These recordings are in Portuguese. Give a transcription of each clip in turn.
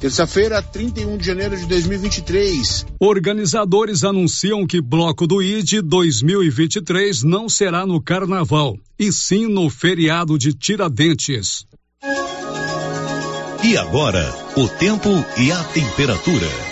Terça-feira, 31 de janeiro de 2023. Organizadores anunciam que Bloco do ID 2023 não será no Carnaval, e sim no feriado de Tiradentes. E agora, o tempo e a temperatura.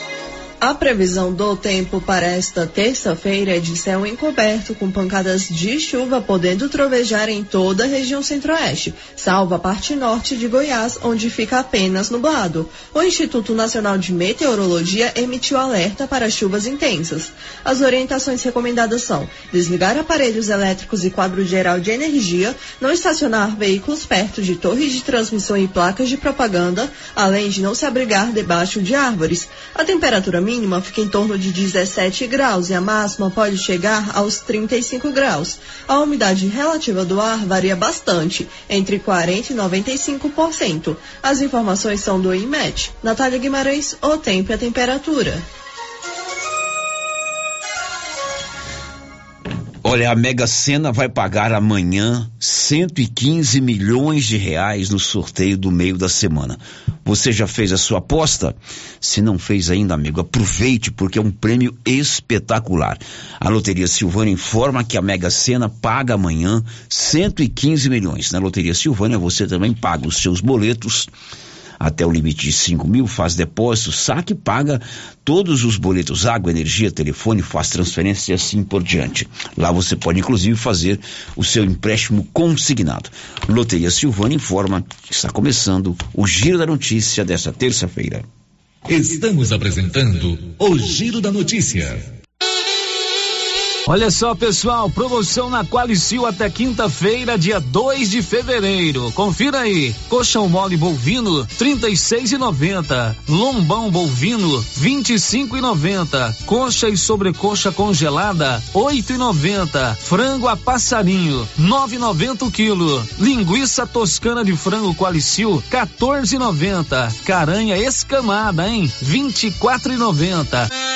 A previsão do tempo para esta terça-feira é de céu encoberto, com pancadas de chuva podendo trovejar em toda a região centro-oeste, salvo a parte norte de Goiás, onde fica apenas nublado. O Instituto Nacional de Meteorologia emitiu alerta para chuvas intensas. As orientações recomendadas são desligar aparelhos elétricos e quadro geral de energia, não estacionar veículos perto de torres de transmissão e placas de propaganda, além de não se abrigar debaixo de árvores. A temperatura mínima fica em torno de 17 graus e a máxima pode chegar aos 35 graus. A umidade relativa do ar varia bastante, entre 40 e 95%. As informações são do IMET. Natália Guimarães, o tempo e a temperatura. Olha, a Mega Sena vai pagar amanhã 115 milhões de reais no sorteio do meio da semana. Você já fez a sua aposta? Se não fez ainda, amigo, aproveite porque é um prêmio espetacular. A Loteria Silvânia informa que a Mega Sena paga amanhã 115 milhões. Na Loteria Silvânia você também paga os seus boletos até o limite de 5 mil, faz depósito, saque paga todos os boletos, água, energia, telefone, faz transferência e assim por diante. Lá você pode inclusive fazer o seu empréstimo consignado. Loteria Silvana informa que está começando o Giro da Notícia desta terça-feira. Estamos apresentando o Giro da Notícia. Olha só, pessoal, promoção na Qualicil até quinta-feira, dia 2 de fevereiro. Confira aí. Colchão mole bovino, 36,90. Lombão bovino, 25,90. Coxa e sobrecoxa congelada, 8,90. Frango a passarinho, 9,90 o quilo. Linguiça toscana de frango Qualicil, 14,90. Caranha escamada, hein? 24,90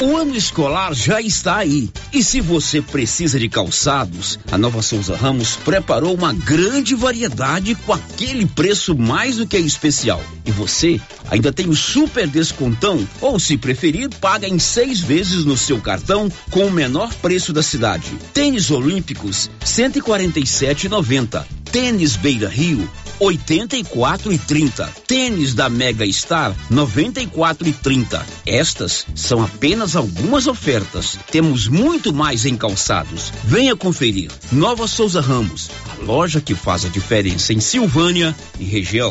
O ano escolar já está aí. E se você precisa de calçados, a Nova Souza Ramos preparou uma grande variedade com aquele preço mais do que especial. E você ainda tem o super descontão, ou se preferir, paga em seis vezes no seu cartão com o menor preço da cidade. Tênis Olímpicos, 147,90. Tênis Beira Rio, 84 e 30. Tênis da Mega Star 94 e 30. Estas são apenas algumas ofertas. Temos muito mais em calçados. Venha conferir. Nova Souza Ramos, a loja que faz a diferença em Silvânia e região.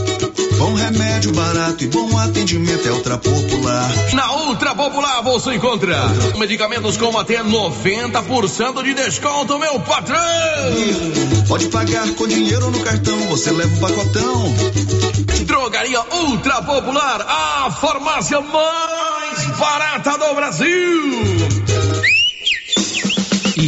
Bom remédio barato e bom atendimento é Ultra Popular. Na Ultra Popular você encontra medicamentos com até 90% de desconto, meu patrão! Pode pagar com dinheiro no cartão, você leva o pacotão. Drogaria Ultra Popular, a farmácia mais barata do Brasil.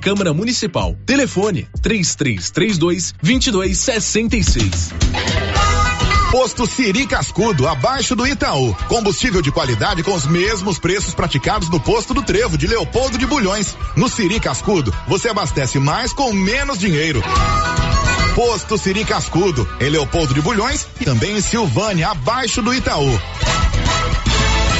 Câmara Municipal. Telefone 3332 2266. Posto Siri Cascudo, abaixo do Itaú. Combustível de qualidade com os mesmos preços praticados no posto do Trevo de Leopoldo de Bulhões. No Siri Cascudo, você abastece mais com menos dinheiro. Posto Siri Cascudo, em Leopoldo de Bulhões e também em Silvânia, abaixo do Itaú.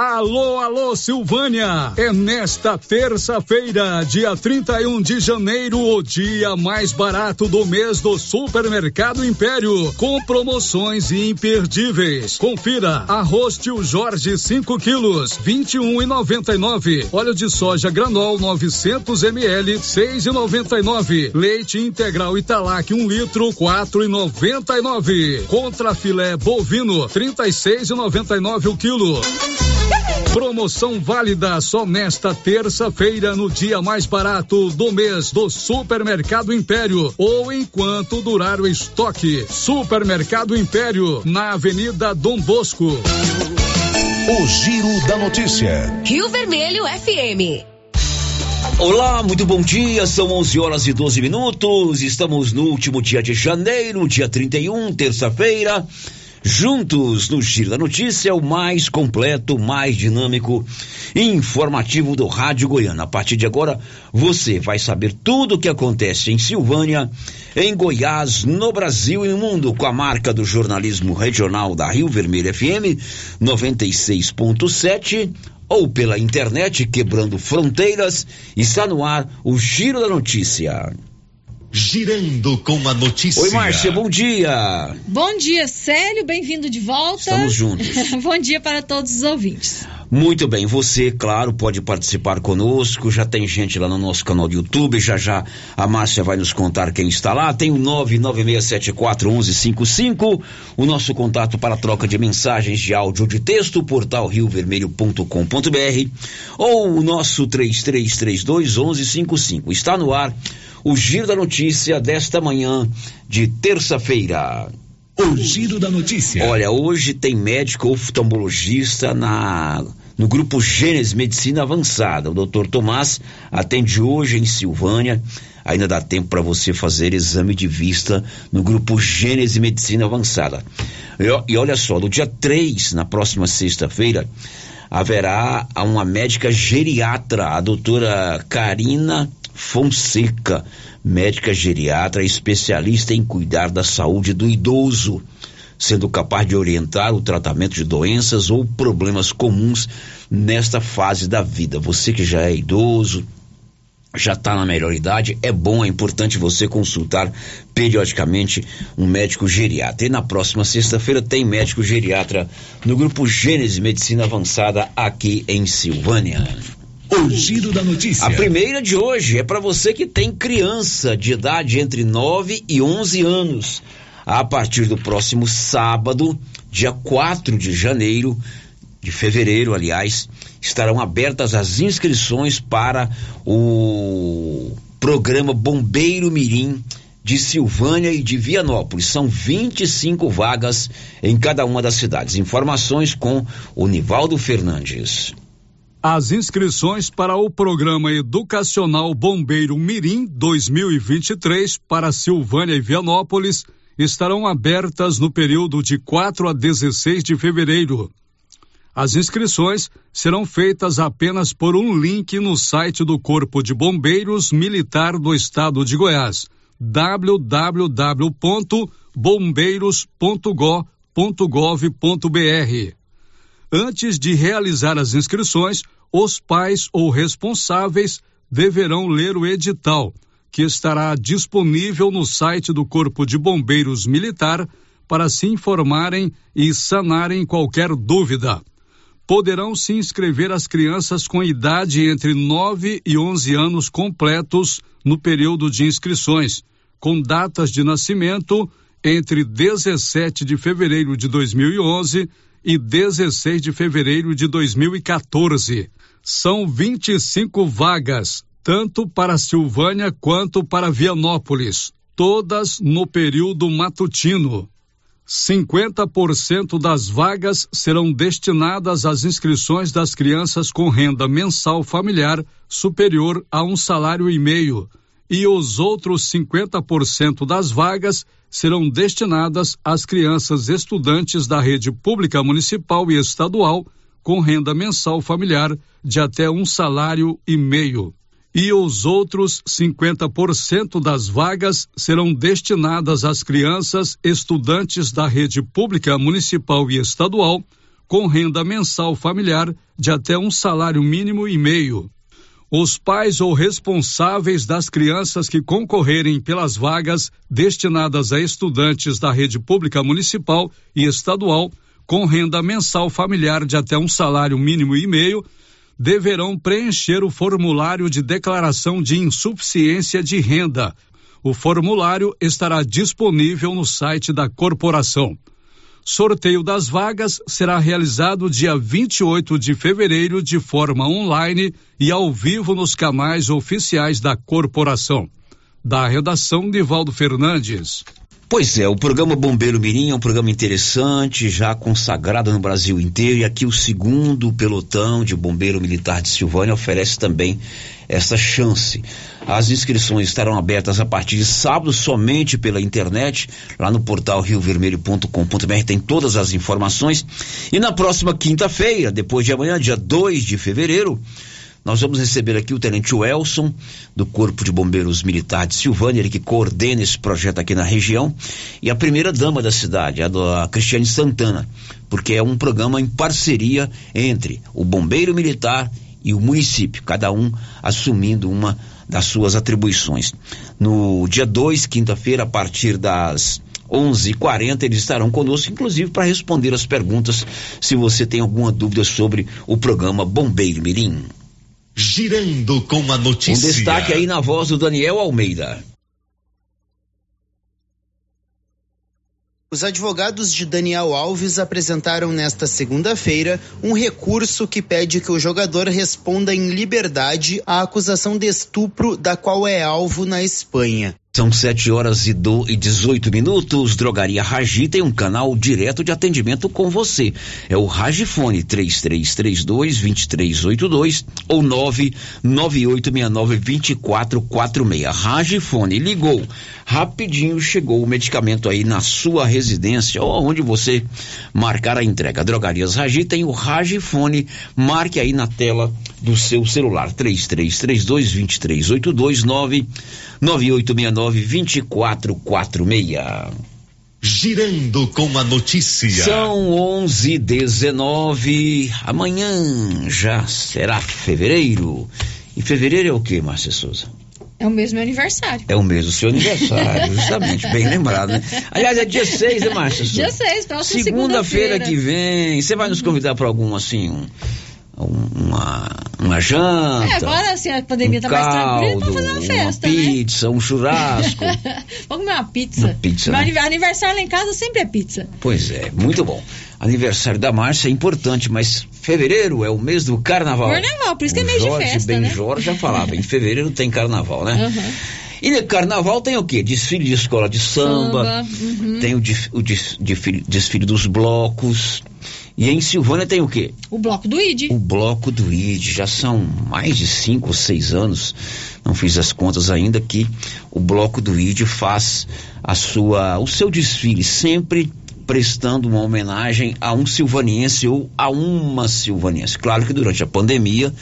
Alô, alô, Silvânia! É nesta terça-feira, dia 31 de janeiro, o dia mais barato do mês do Supermercado Império, com promoções imperdíveis. Confira: arroz tio Jorge 5 quilos, 21 e 99. Óleo de soja granol 900 ml, 6 e 99. Leite integral Italac 1 um litro, 4 e 99. Contra filé bovino 36 e 99 o quilo. Promoção válida só nesta terça-feira, no dia mais barato do mês do Supermercado Império ou enquanto durar o estoque. Supermercado Império, na Avenida Dom Bosco. O Giro da Notícia. Rio Vermelho FM. Olá, muito bom dia. São 11 horas e 12 minutos. Estamos no último dia de janeiro, dia 31, terça-feira. Juntos no Giro da Notícia, o mais completo, mais dinâmico e informativo do Rádio Goiânia. A partir de agora, você vai saber tudo o que acontece em Silvânia, em Goiás, no Brasil e no mundo, com a marca do jornalismo regional da Rio Vermelho FM 96.7 ou pela internet, quebrando fronteiras. Está no ar o Giro da Notícia. Girando com a notícia. Oi, Márcia, bom dia. Bom dia, Célio, bem-vindo de volta. Estamos juntos. bom dia para todos os ouvintes. Muito bem, você, claro, pode participar conosco. Já tem gente lá no nosso canal do YouTube. Já já a Márcia vai nos contar quem está lá. Tem o 996741155, o nosso contato para troca de mensagens de áudio ou de texto, portal riovermelho.com.br ou o nosso 33321155. Está no ar o Giro da Notícia desta manhã de terça-feira. O Giro da Notícia. Olha, hoje tem médico oftalmologista na no grupo Gênesis Medicina Avançada. O doutor Tomás atende hoje em Silvânia. Ainda dá tempo para você fazer exame de vista no grupo Gênesis Medicina Avançada. E, e olha só, no dia 3, na próxima sexta-feira, haverá uma médica geriatra, a doutora Karina Fonseca, médica geriatra especialista em cuidar da saúde do idoso, sendo capaz de orientar o tratamento de doenças ou problemas comuns nesta fase da vida. Você que já é idoso, já está na melhor idade, é bom, é importante você consultar periodicamente um médico geriatra. E na próxima sexta-feira tem médico geriatra no grupo Gênesis Medicina Avançada aqui em Silvânia. O giro da notícia. A primeira de hoje é para você que tem criança de idade entre 9 e 11 anos. A partir do próximo sábado, dia 4 de janeiro, de fevereiro, aliás, estarão abertas as inscrições para o programa Bombeiro Mirim de Silvânia e de Vianópolis. São 25 vagas em cada uma das cidades. Informações com o Nivaldo Fernandes. As inscrições para o Programa Educacional Bombeiro Mirim 2023 para Silvânia e Vianópolis estarão abertas no período de 4 a 16 de fevereiro. As inscrições serão feitas apenas por um link no site do Corpo de Bombeiros Militar do Estado de Goiás, www.bombeiros.go.gov.br Antes de realizar as inscrições, os pais ou responsáveis deverão ler o edital, que estará disponível no site do Corpo de Bombeiros Militar para se informarem e sanarem qualquer dúvida. Poderão se inscrever as crianças com idade entre 9 e 11 anos completos no período de inscrições, com datas de nascimento entre 17 de fevereiro de 2011 e 16 de fevereiro de 2014. São 25 vagas, tanto para Silvânia quanto para Vianópolis, todas no período matutino. 50% das vagas serão destinadas às inscrições das crianças com renda mensal familiar superior a um salário e meio, e os outros 50% das vagas serão destinadas às crianças estudantes da rede pública municipal e estadual com renda mensal familiar de até um salário e meio. E os outros 50% das vagas serão destinadas às crianças estudantes da rede pública municipal e estadual com renda mensal familiar de até um salário mínimo e meio. Os pais ou responsáveis das crianças que concorrerem pelas vagas destinadas a estudantes da rede pública municipal e estadual com renda mensal familiar de até um salário mínimo e meio deverão preencher o formulário de declaração de insuficiência de renda. O formulário estará disponível no site da corporação. Sorteio das vagas será realizado dia 28 de fevereiro de forma online e ao vivo nos canais oficiais da corporação. Da redação de Valdo Fernandes. Pois é, o programa Bombeiro Mirim é um programa interessante, já consagrado no Brasil inteiro, e aqui o segundo pelotão de Bombeiro Militar de Silvânia oferece também essa chance. As inscrições estarão abertas a partir de sábado somente pela internet, lá no portal riovermelho.com.br tem todas as informações. E na próxima quinta-feira, depois de amanhã, dia 2 de fevereiro, nós vamos receber aqui o Tenente Welson, do Corpo de Bombeiros Militar de Silvânia, ele que coordena esse projeto aqui na região, e a primeira dama da cidade, a, a Cristiane Santana, porque é um programa em parceria entre o Bombeiro Militar e o município, cada um assumindo uma das suas atribuições. No dia 2, quinta-feira, a partir das 11:40 eles estarão conosco, inclusive para responder as perguntas, se você tem alguma dúvida sobre o programa Bombeiro Mirim. Girando com a notícia. Um destaque aí na voz do Daniel Almeida. Os advogados de Daniel Alves apresentaram nesta segunda-feira um recurso que pede que o jogador responda em liberdade à acusação de estupro da qual é alvo na Espanha. São 7 horas e, do, e 18 minutos. Drogaria Ragi tem um canal direto de atendimento com você. É o Ragifone 3332-2382 ou 99869-2446. Ragifone ligou. Rapidinho chegou o medicamento aí na sua residência ou onde você marcar a entrega. Drogarias Ragi tem o Ragifone. Marque aí na tela do seu celular. 3332-2382 9 9869-2446. Girando com a notícia. São 11 19 Amanhã já será fevereiro. E fevereiro é o que, Márcia Souza? É o mesmo aniversário. É o mesmo seu aniversário, justamente, bem lembrado, né? Aliás, é dia 6, né, Márcia? Dia 6, próxima segunda-feira. Segunda-feira que vem. Você vai nos convidar para algum, assim, um uma, uma janta. É, agora assim, a pandemia um tá mais tranquila, vamos fazer uma festa. Uma pizza, né? um churrasco. vamos comer uma pizza. Uma pizza. Meu né? aniversário lá em casa sempre é pizza. Pois é, muito bom. Aniversário da Márcia é importante, mas fevereiro é o mês do carnaval. Carnaval, por isso que é mês Jorge de festa. Ben né? Jorge já falava, em fevereiro tem carnaval, né? Uhum. E no carnaval tem o quê? Desfile de escola de samba, Samba, uhum. tem o, o desfile, desfile dos blocos. E em Silvânia tem o quê? O bloco do ID. O bloco do ID. Já são mais de cinco ou seis anos, não fiz as contas ainda, que o bloco do ID faz a sua, o seu desfile, sempre prestando uma homenagem a um silvaniense ou a uma silvaniense. Claro que durante a pandemia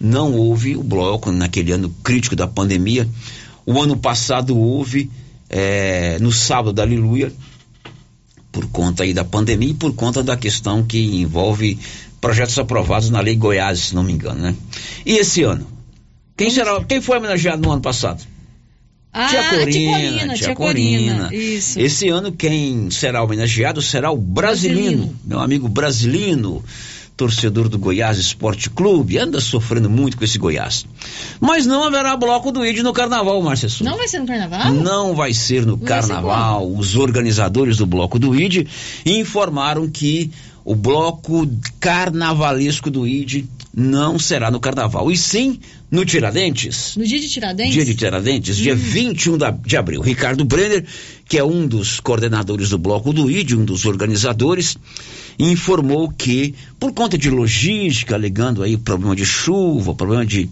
não houve o bloco, naquele ano crítico da pandemia. O ano passado houve, é, no sábado da Aleluia, por conta aí da pandemia e por conta da questão que envolve projetos aprovados na Lei Goiás, se não me engano, né? E esse ano? Quem será? Quem foi homenageado no ano passado? Ah, tia Corina, Corina, tia tia Corina. Corina, isso. Esse ano quem será homenageado será o Brasilino, Brasilino. meu amigo Brasilino, torcedor do Goiás Esporte Clube, anda sofrendo muito com esse Goiás. Mas não haverá bloco do ID no carnaval, Márcia Souza. Não vai ser no carnaval? Não vai ser no Vai ser carnaval. Os organizadores do bloco do ID informaram que o bloco carnavalesco do ID não será no carnaval, e sim no Tiradentes. No dia de Tiradentes? Dia de Tiradentes, dia 21 da- de abril. Ricardo Brenner, que é um dos coordenadores do bloco do ID, um dos organizadores, informou que, por conta de logística, alegando aí problema de chuva, problema de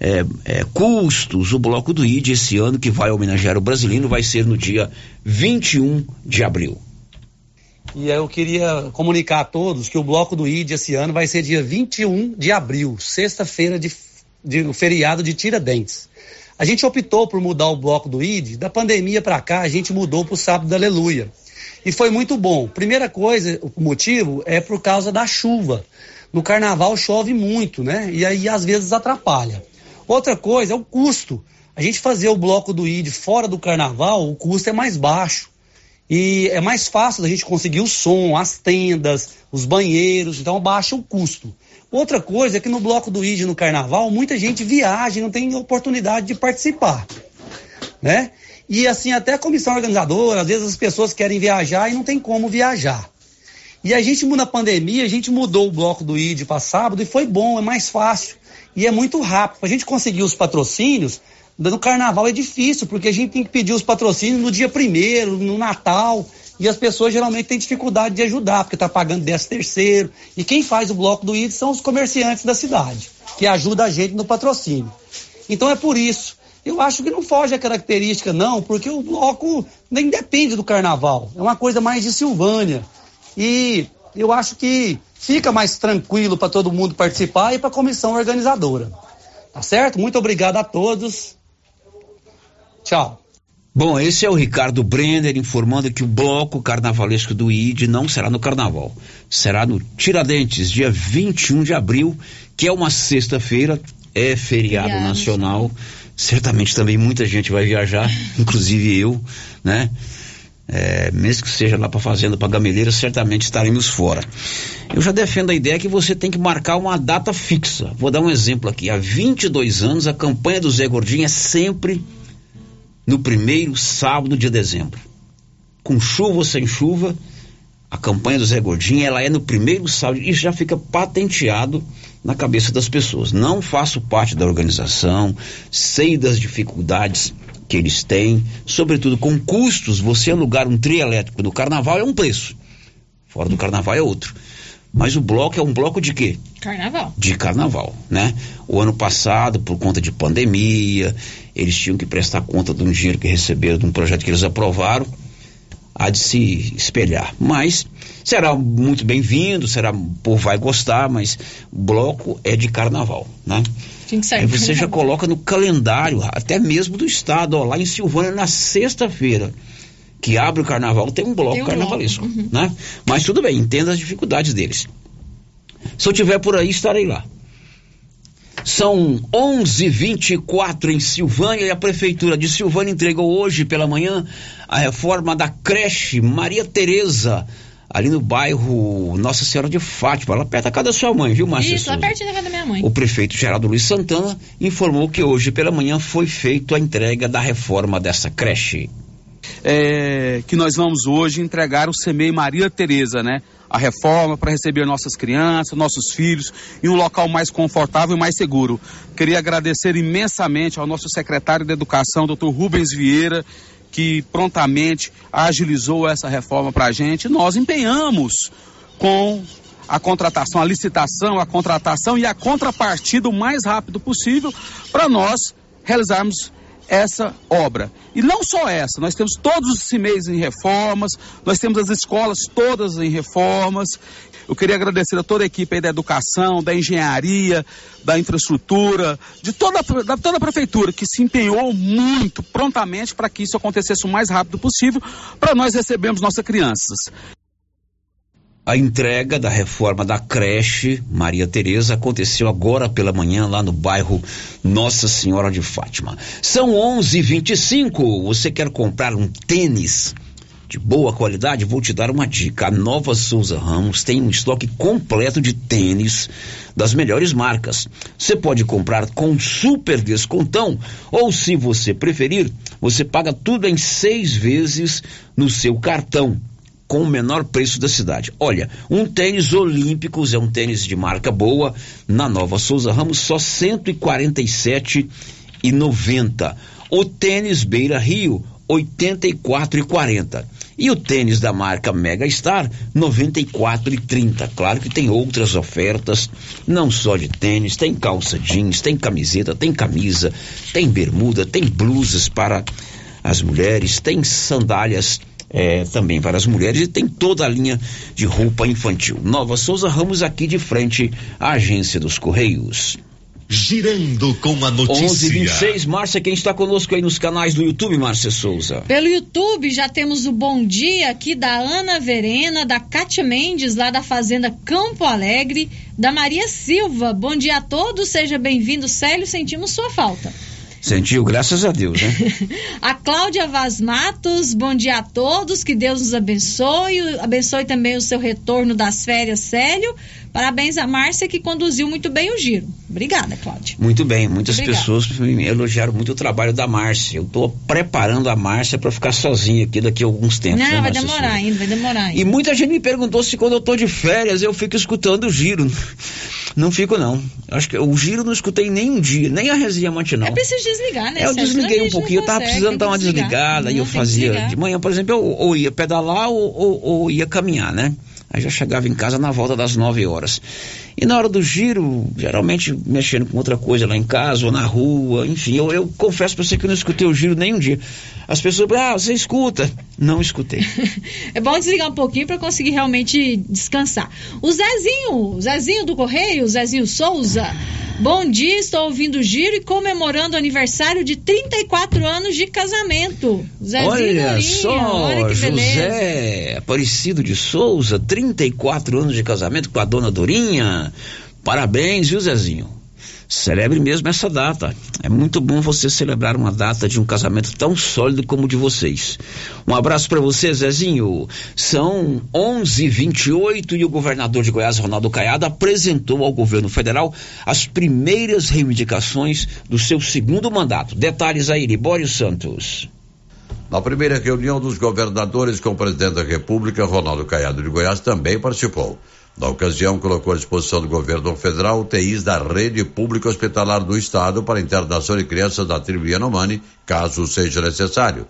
eh, eh, custos, o bloco do ID esse ano, que vai homenagear o brasileiro, vai ser no dia 21 de abril. E eu queria comunicar a todos que o bloco do ID esse ano vai ser dia 21 de abril, sexta-feira de, de feriado de Tiradentes. A gente optou por mudar o bloco do ID, da pandemia para cá a gente mudou para o sábado da Aleluia. E foi muito bom. Primeira coisa, o motivo é por causa da chuva. No carnaval chove muito, né? E aí às vezes atrapalha. Outra coisa é o custo. A gente fazer o bloco do ID fora do carnaval, o custo é mais baixo. E é mais fácil da gente conseguir o som, as tendas, os banheiros, então baixa o custo. Outra coisa é que no bloco do ID no carnaval, muita gente viaja e não tem oportunidade de participar, né? E assim, até a comissão organizadora, às vezes as pessoas querem viajar e não tem como viajar. E a gente, na pandemia, a gente mudou o bloco do ID para sábado e foi bom, é mais fácil. E é muito rápido. A gente conseguir os patrocínios, no carnaval é difícil, porque a gente tem que pedir os patrocínios no dia primeiro, no Natal. E as pessoas geralmente têm dificuldade de ajudar, porque está pagando 10 terceiro. E quem faz o bloco do ID são os comerciantes da cidade, que ajudam a gente no patrocínio. Então é por isso. Eu acho que não foge a característica, não, porque o bloco nem depende do carnaval. É uma coisa mais de Silvânia. E eu acho que fica mais tranquilo para todo mundo participar e para a comissão organizadora. Tá certo? Muito obrigado a todos. Tchau. Bom, esse é o Ricardo Brenner informando que o bloco carnavalesco do ID não será no carnaval. Será no Tiradentes, dia 21 de abril, que é uma sexta-feira, é feriado, Feriado nacional. Certamente também muita gente vai viajar, inclusive eu, né? É, mesmo que seja lá para fazenda, para gameleira, certamente estaremos fora. Eu já defendo a ideia que você tem que marcar uma data fixa. Vou dar um exemplo aqui. Há 22 anos, a campanha do Zé Gordinho é sempre no primeiro sábado de dezembro. Com chuva ou sem chuva, a campanha do Zé Gordinho ela é no primeiro sábado e já fica patenteado na cabeça das pessoas. Não faço parte da organização, sei das dificuldades que eles têm, sobretudo com custos. Você alugar um trio elétrico no carnaval é um preço, fora do carnaval é outro. Mas o bloco é um bloco de quê? Carnaval. de carnaval, né? O ano passado, por conta de pandemia, eles tinham que prestar conta de um dinheiro que receberam de um projeto que eles aprovaram, há de se espelhar. Mas será muito bem-vindo, será o povo vai gostar, mas bloco é de carnaval, né? Aí você já coloca no calendário, até mesmo do estado, ó, lá em Silvânia, na sexta-feira, que abre o carnaval, tem um bloco Tem um carnavalesco, uhum. né? Mas tudo bem, entenda as dificuldades deles. Se eu tiver por aí, estarei lá. São 11:24 em Silvânia e a prefeitura de Silvânia entregou hoje pela manhã a reforma da creche Maria Tereza, ali no bairro Nossa Senhora de Fátima, lá perto da casa da sua mãe, viu, Márcia? Isso, lá pertinho da casa da minha mãe. O prefeito Geraldo Luiz Santana informou que hoje pela manhã foi feita a entrega da reforma dessa creche. É, que nós vamos hoje entregar o CEMEI Maria Tereza, né? A reforma para receber nossas crianças, nossos filhos em um local mais confortável e mais seguro. Queria agradecer imensamente ao nosso secretário de Educação, Dr. Rubens Vieira, que prontamente agilizou essa reforma para a gente. Nós empenhamos com a contratação, a licitação, a contratação e a contrapartida o mais rápido possível para nós realizarmos essa obra. E não só essa, nós temos todos os CIMEIs em reformas, nós temos as escolas todas em reformas. Eu queria agradecer a toda a equipe da educação, da engenharia, da infraestrutura, de toda, da toda a prefeitura que se empenhou muito prontamente para que isso acontecesse o mais rápido possível, para nós recebermos nossas crianças. A entrega da reforma da creche Maria Tereza aconteceu agora pela manhã lá no bairro Nossa Senhora de Fátima. São 11:25. Você quer comprar um tênis de boa qualidade? Vou te dar uma dica. A Nova Souza Ramos tem um estoque completo de tênis das melhores marcas. Você pode comprar com super descontão ou, se você preferir, você paga tudo em seis vezes no seu cartão com o menor preço da cidade. Olha, um tênis Olímpicos é um tênis de marca boa na Nova Souza Ramos só 147,90. O tênis Beira Rio 84,40. E o tênis da marca Mega Star 94,30. Claro que tem outras ofertas, não só de tênis, tem calça jeans, tem camiseta, tem camisa, tem bermuda, tem blusas para as mulheres, tem sandálias é, também para as mulheres e tem toda a linha de roupa infantil. Nova Souza Ramos aqui de frente à agência dos Correios. Girando com a notícia. 11 26 Márcia, quem está conosco aí nos canais do YouTube, Márcia Souza? Pelo YouTube já temos o bom dia aqui da Ana Verena, da Cátia Mendes, lá da Fazenda Campo Alegre, da Maria Silva. Bom dia a todos, seja bem-vindo, Célio, sentimos sua falta. Sentiu, graças a Deus, né? a Cláudia Vaz Matos, bom dia a todos, que Deus nos abençoe, abençoe também o seu retorno das férias, Célio. Parabéns a Márcia que conduziu muito bem o giro. Obrigada, Cláudia. Muito bem, muitas Obrigada. pessoas me elogiaram muito o trabalho da Márcia. Eu estou preparando a Márcia para ficar sozinha aqui daqui a alguns tempos. Não, né, vai Márcia demorar Souza? ainda, vai demorar ainda. E muita gente me perguntou se quando eu tô de férias eu fico escutando o giro. Não fico, não. Acho que o giro não escutei nem um dia, nem a resenha matinal. É preciso desligar, né? Eu desliguei um pouquinho, eu tava consegue, precisando dar uma desligar. desligada e Não, eu tem que fazia. De manhã, por exemplo, eu ou ia pedalar ou, ou- ou ia caminhar, né? Aí já chegava em casa na volta das 9 horas. E na hora do giro, geralmente mexendo com outra coisa lá em casa ou na rua, enfim, eu, eu confesso pra você que eu não escutei o giro nem um dia. As pessoas, ah, você escuta? Não escutei. É bom desligar um pouquinho para conseguir realmente descansar. O Zezinho, Zezinho do Correio, Zezinho Souza. Bom dia, estou ouvindo o giro e comemorando o aniversário de 34 anos de casamento. Zezinho Olha só, olha que beleza. José Aparecido de Souza, 34 anos de casamento com a dona Dorinha. Parabéns, viu, Zezinho? Celebre mesmo essa data. É muito bom você celebrar uma data de um casamento tão sólido como o de vocês. Um abraço para você, Zezinho. São 11:28 e o governador de Goiás, Ronaldo Caiado, apresentou ao governo federal as primeiras reivindicações do seu segundo mandato. Detalhes aí, Libório Santos. Na primeira reunião dos governadores com o presidente da República, Ronaldo Caiado de Goiás também participou. Na ocasião, colocou à disposição do governo federal UTIs da rede pública hospitalar do estado para internação de crianças da tribo Yanomami, caso seja necessário.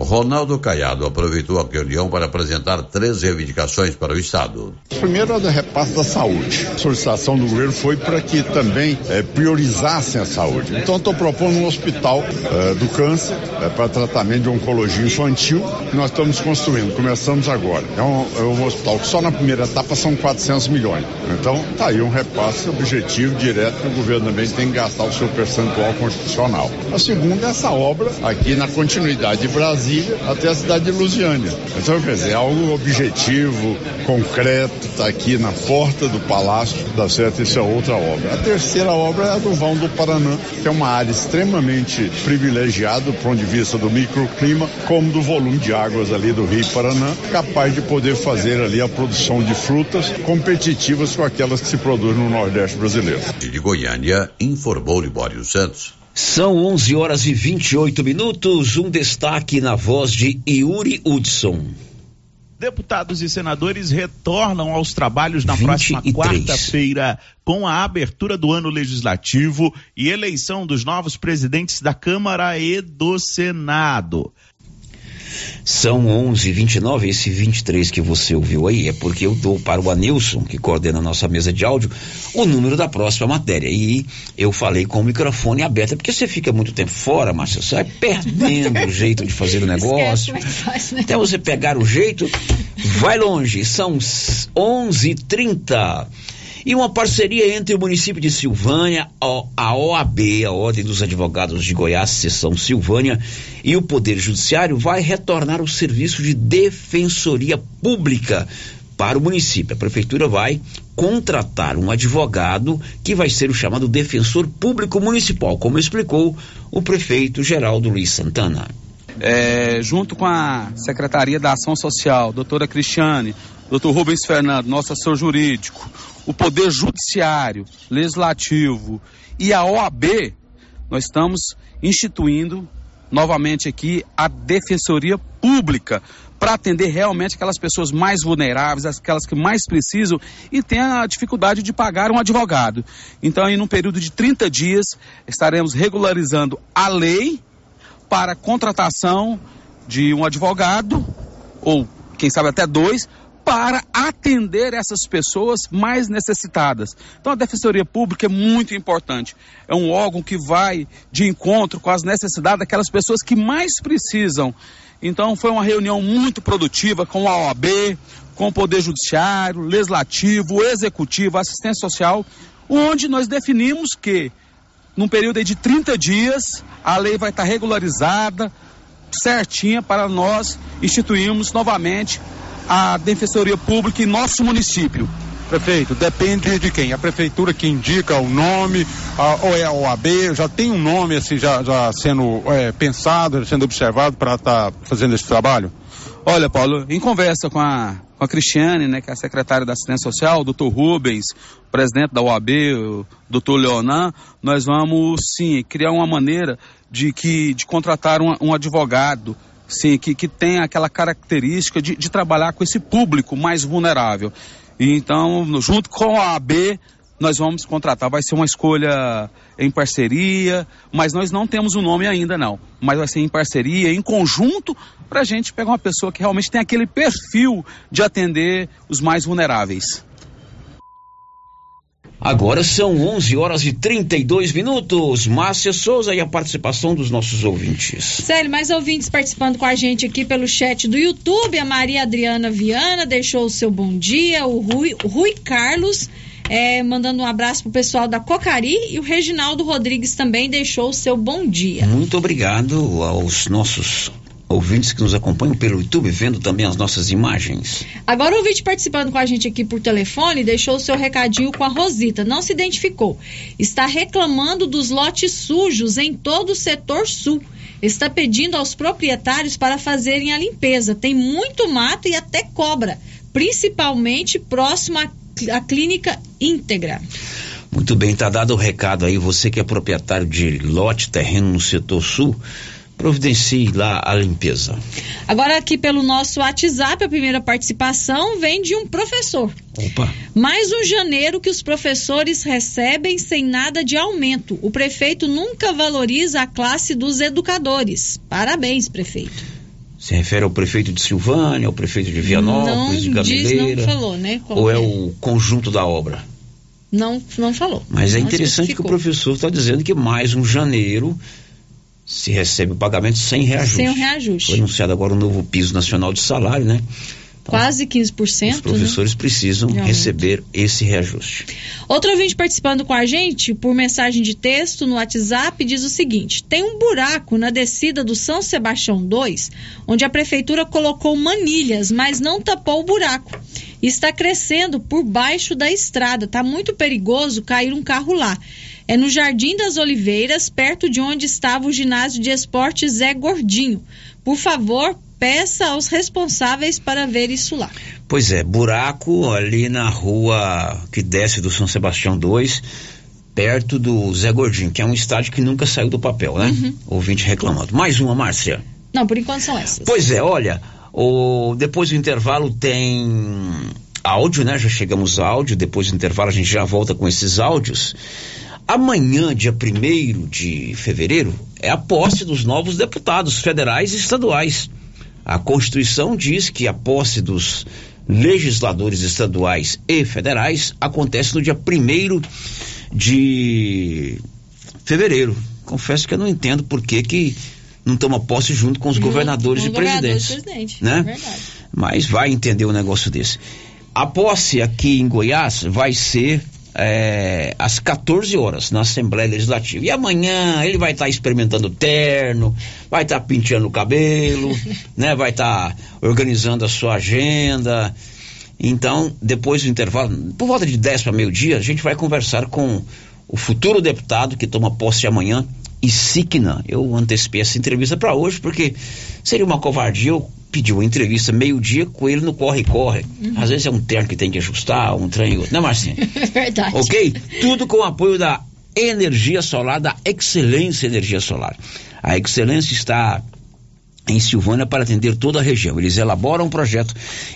Ronaldo Caiado aproveitou a reunião para apresentar três reivindicações para o estado. Primeiro, a da repasse da saúde. A solicitação do governo foi para que também eh, priorizassem a saúde. Então, estou propondo um hospital eh, do câncer para tratamento de oncologia infantil que nós estamos construindo. Começamos agora. É um, é um hospital que só na primeira etapa são 400 milhões. Então, tá aí um repasse objetivo direto que o governo também tem que gastar o seu percentual constitucional. A segunda é essa obra aqui na continuidade de Brasília até a cidade de Lusiânia. Então, quer dizer, é algo objetivo, concreto, está aqui na porta do palácio, dá certo, isso é outra obra. A terceira obra é a do Vão do Paraná, que é uma área extremamente privilegiada do ponto de vista do microclima, como do volume de águas ali do Rio Paraná, capaz de poder fazer ali a produção de frutas competitivas com aquelas que se produzem no Nordeste brasileiro. De Goiânia, informou Libório Santos. São 11 horas e 28 minutos. Um destaque na voz de Yuri Hudson. Deputados e senadores retornam aos trabalhos na 23. próxima quarta-feira com a abertura do ano legislativo e eleição dos novos presidentes da Câmara e do Senado. São 11:29. Esse 23 que você ouviu aí é porque eu dou para o Anilson, que coordena a nossa mesa de áudio, o número da próxima matéria. E eu falei com o microfone aberto, é porque você fica muito tempo fora, Márcia, você vai perdendo o jeito de fazer o negócio. Até você pegar o jeito, vai longe. São 11:30. E uma parceria entre o município de Silvânia, a- OAB, a Ordem dos Advogados de Goiás, Seção Silvânia, e o Poder Judiciário vai retornar o serviço de defensoria pública para o município. A prefeitura vai contratar um advogado que vai ser o chamado defensor público municipal, como explicou o prefeito Geraldo Luiz Santana. É, junto com a Secretaria da Ação Social, doutora Cristiane, doutor Rubens Fernando, nosso assessor jurídico, o Poder Judiciário, Legislativo e a OAB, nós estamos instituindo novamente aqui a Defensoria Pública para atender realmente aquelas pessoas mais vulneráveis, aquelas que mais precisam e têm a dificuldade de pagar um advogado. Então, em um período de 30 dias, estaremos regularizando a lei para a contratação de um advogado, ou quem sabe até dois, para atender essas pessoas mais necessitadas. Então a Defensoria Pública é muito importante. É um órgão que vai de encontro com as necessidades daquelas pessoas que mais precisam. Então foi uma reunião muito produtiva com a OAB, com o Poder Judiciário, Legislativo, Executivo, Assistência Social, onde nós definimos que num período de 30 dias a lei vai estar regularizada, certinha para nós instituirmos novamente a Defensoria Pública em nosso município. Prefeito, depende de quem? A prefeitura que indica o nome, a, ou é a OAB, já tem um nome assim já, já sendo é, pensado, sendo observado para estar tá fazendo esse trabalho? Olha, Paulo, em conversa com a, com a Cristiane, né, que é a secretária da Assistência Social, o doutor Rubens, o presidente da OAB, o doutor Leonan, nós vamos sim criar uma maneira de que de contratar um, um advogado sim, que, que tem aquela característica de, de trabalhar com esse público mais vulnerável. E então, junto com a AB, nós vamos contratar. Vai ser uma escolha em parceria, mas nós não temos o um nome ainda não. Mas vai ser em parceria, em conjunto, para a gente pegar uma pessoa que realmente tem aquele perfil de atender os mais vulneráveis. Agora são 11 horas e 32 minutos. Márcia Souza e a participação dos nossos ouvintes. Sério, mais ouvintes participando com a gente aqui pelo chat do YouTube. A Maria Adriana Viana deixou o seu bom dia. O Rui, o Rui Carlos é, mandando um abraço pro pessoal da Cocari. E o Reginaldo Rodrigues também deixou o seu bom dia. Muito obrigado aos nossos ouvintes que nos acompanham pelo YouTube, vendo também as nossas imagens. Agora o ouvinte participando com a gente aqui por telefone deixou o seu recadinho com a Rosita, não se identificou. Está reclamando dos lotes sujos em todo o setor sul. Está pedindo aos proprietários para fazerem a limpeza. Tem muito mato e até cobra, principalmente próximo à, à clínica íntegra. Muito bem, tá dado o recado aí, você que é proprietário de lote, terreno no setor sul, providencie lá a limpeza. Agora aqui pelo nosso WhatsApp, a primeira participação vem de um professor. Opa. Mais um janeiro que os professores recebem sem nada de aumento. O prefeito nunca valoriza a classe dos educadores. Parabéns, prefeito. Se refere ao prefeito de Silvânia, ao prefeito de Vianópolis, não de Gameleira? Diz, não falou, né? Qual ou é, é o conjunto da obra? Não, não falou. Mas é interessante que o professor está dizendo que mais um janeiro se recebe o pagamento sem reajuste. Sem o reajuste. Foi anunciado agora o um novo piso nacional de salário, né? Quase 15%. Os professores né? precisam receber esse reajuste. Outro ouvinte participando com a gente por mensagem de texto no WhatsApp diz o seguinte: tem um buraco na descida do São Sebastião 2, onde a prefeitura colocou manilhas, mas não tapou o buraco. Está crescendo por baixo da estrada. Está muito perigoso cair um carro lá. É no Jardim das Oliveiras, perto de onde estava o ginásio de esportes Zé Gordinho. Por favor, peça aos responsáveis para ver isso lá. Pois é, buraco ali na rua que desce do São Sebastião 2, perto do Zé Gordinho, que é um estádio que nunca saiu do papel, né? Uhum. Ouvinte reclamando. Mais uma, Márcia. Não, por enquanto são essas. Pois é, olha, o, depois do intervalo tem áudio, né? Já chegamos ao áudio, depois do intervalo a gente já volta com esses áudios. Amanhã, dia 1 de fevereiro, é a posse dos novos deputados federais e estaduais. A Constituição diz que a posse dos legisladores estaduais e federais acontece no dia 1 de fevereiro. Confesso que eu não entendo por que, que não toma posse junto com os governadores, com e, presidentes, presidente, né? É verdade. Mas vai entender um negócio desse. A posse aqui em Goiás vai ser é, às 14 horas na Assembleia Legislativa. E amanhã ele vai estar tá experimentando terno, vai estar tá penteando o cabelo, né? Vai estar tá organizando a sua agenda. Então, depois do intervalo, por volta de 10 para meio-dia, a gente vai conversar com o futuro deputado que toma posse amanhã, Isigna. Eu antecipei essa entrevista para hoje porque seria uma covardia eu pedir uma entrevista meio-dia com ele no corre-corre. Uhum. Às vezes é um terno que tem que ajustar, um trem e outro. Né, Marcinha? É verdade. Ok? Tudo com o apoio da energia solar, da Excelência Energia Solar. A Excelência está em Silvânia para atender toda a região. Eles elaboram um projeto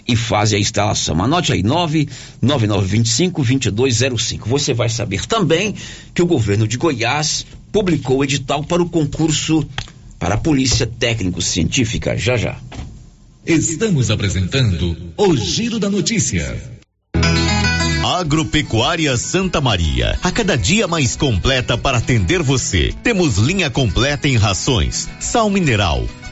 e fazem a instalação. Anote aí, 99925-2205. Você vai saber também que o governo de Goiás publicou o edital para o concurso para a Polícia Técnico-Científica. Já, já. Estamos apresentando o Giro da Notícia. Agropecuária Santa Maria, a cada dia mais completa para atender você. Temos linha completa em rações, sal mineral,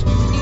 Alex.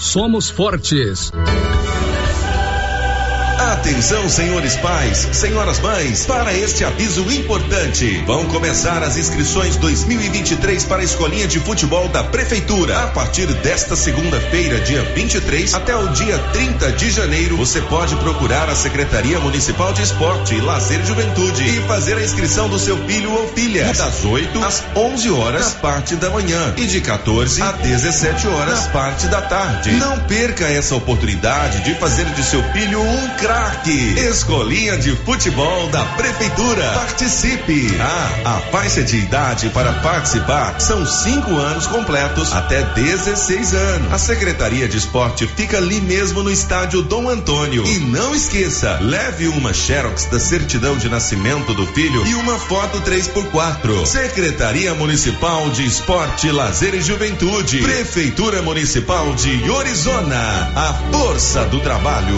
somos fortes. Atenção, senhores pais, senhoras mães, para este aviso importante. Vão começar as inscrições 2023 para a escolinha de futebol da prefeitura. A partir desta segunda-feira, dia 23, até o dia 30 de janeiro, você pode procurar a Secretaria Municipal de Esporte, Lazer e Juventude e fazer a inscrição do seu filho ou filha. Das 8 às 11 horas, parte da manhã, e de 14 a 17 horas, parte da tarde. Não perca essa oportunidade de fazer de seu filho um craque craque. Escolinha de futebol da Prefeitura. Participe. Ah, a faixa de idade para participar são cinco anos completos até 16 anos. A Secretaria de Esporte fica ali mesmo no estádio Dom Antônio. E não esqueça, leve uma Xerox da certidão de nascimento do filho e uma foto 3x4. Secretaria Municipal de Esporte, Lazer e Juventude. Prefeitura Municipal de Orizona. A força do trabalho.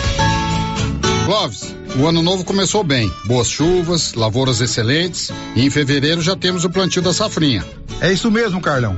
Clóvis, o ano novo começou bem. Boas chuvas, lavouras excelentes e em fevereiro já temos o plantio da safrinha. É isso mesmo, Carlão.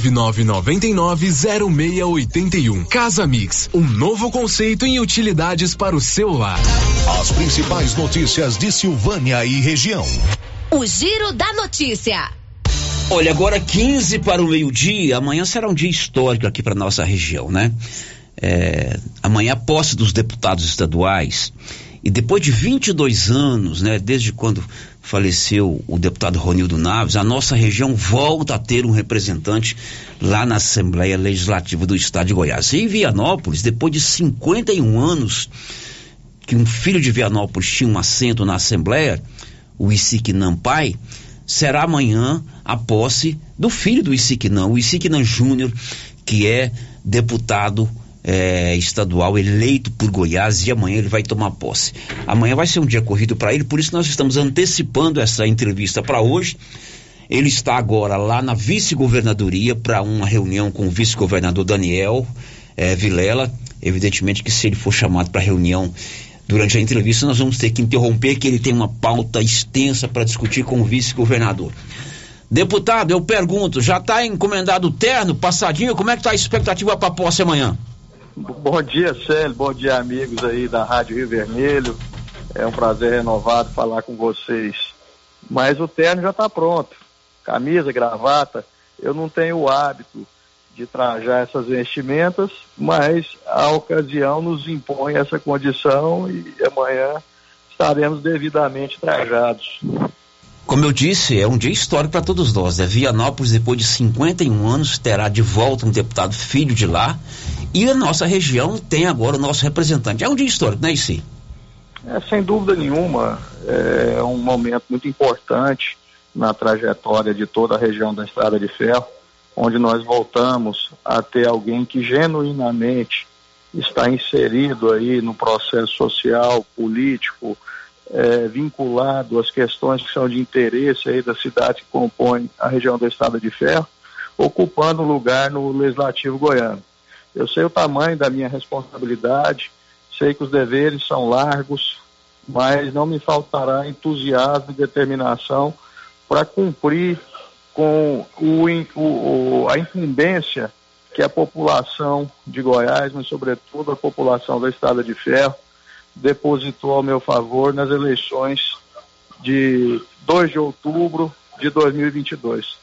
999990681. Casa Mix, um novo conceito em utilidades para o seu lar. As principais notícias de Silvânia e região. O Giro da Notícia. Olha, agora 15 para o meio-dia, amanhã será um dia histórico aqui para nossa região, né? É, amanhã a posse dos deputados estaduais e depois de 22 anos, né, desde quando faleceu o deputado Ronildo Naves, a nossa região volta a ter um representante lá na Assembleia Legislativa do Estado de Goiás. E em Vianópolis, depois de 51 anos que um filho de Vianópolis tinha um assento na Assembleia, o Isiquinam Pai, será amanhã a posse do filho do Isiquinam, o Isiquinam Júnior, que é deputado eh, estadual eleito por Goiás e amanhã ele vai tomar posse. Amanhã vai ser um dia corrido para ele, por isso nós estamos antecipando essa entrevista para hoje. Ele está agora lá na vice-governadoria para uma reunião com o vice-governador Daniel eh, Vilela. Evidentemente que se ele for chamado para reunião durante a entrevista, nós vamos ter que interromper, que ele tem uma pauta extensa para discutir com o vice-governador. Deputado, eu pergunto, já está encomendado o terno, passadinho, como é que está a expectativa para a posse amanhã? Bom dia, Célio. Bom dia, amigos aí da Rádio Rio Vermelho. É um prazer renovado falar com vocês. Mas o terno já está pronto. Camisa, gravata. Eu não tenho o hábito de trajar essas vestimentas, mas a ocasião nos impõe essa condição e amanhã estaremos devidamente trajados. Como eu disse, é um dia histórico para todos nós. Né? Vianópolis, depois de 51 anos, terá de volta um deputado filho de lá. E a nossa região tem agora o nosso representante. É um dia histórico, né, Isi? É, sem dúvida nenhuma, é um momento muito importante na trajetória de toda a região da Estrada de Ferro, onde nós voltamos a ter alguém que genuinamente está inserido aí no processo social, político, é, vinculado às questões que são de interesse aí da cidade que compõe a região da Estrada de Ferro, ocupando lugar no Legislativo Goiano. Eu sei o tamanho da minha responsabilidade, sei que os deveres são largos, mas não me faltará entusiasmo e determinação para cumprir com o, o, a incumbência que a população de Goiás, mas sobretudo a população da Estrada de Ferro, depositou ao meu favor nas eleições de 2 de outubro de 2022.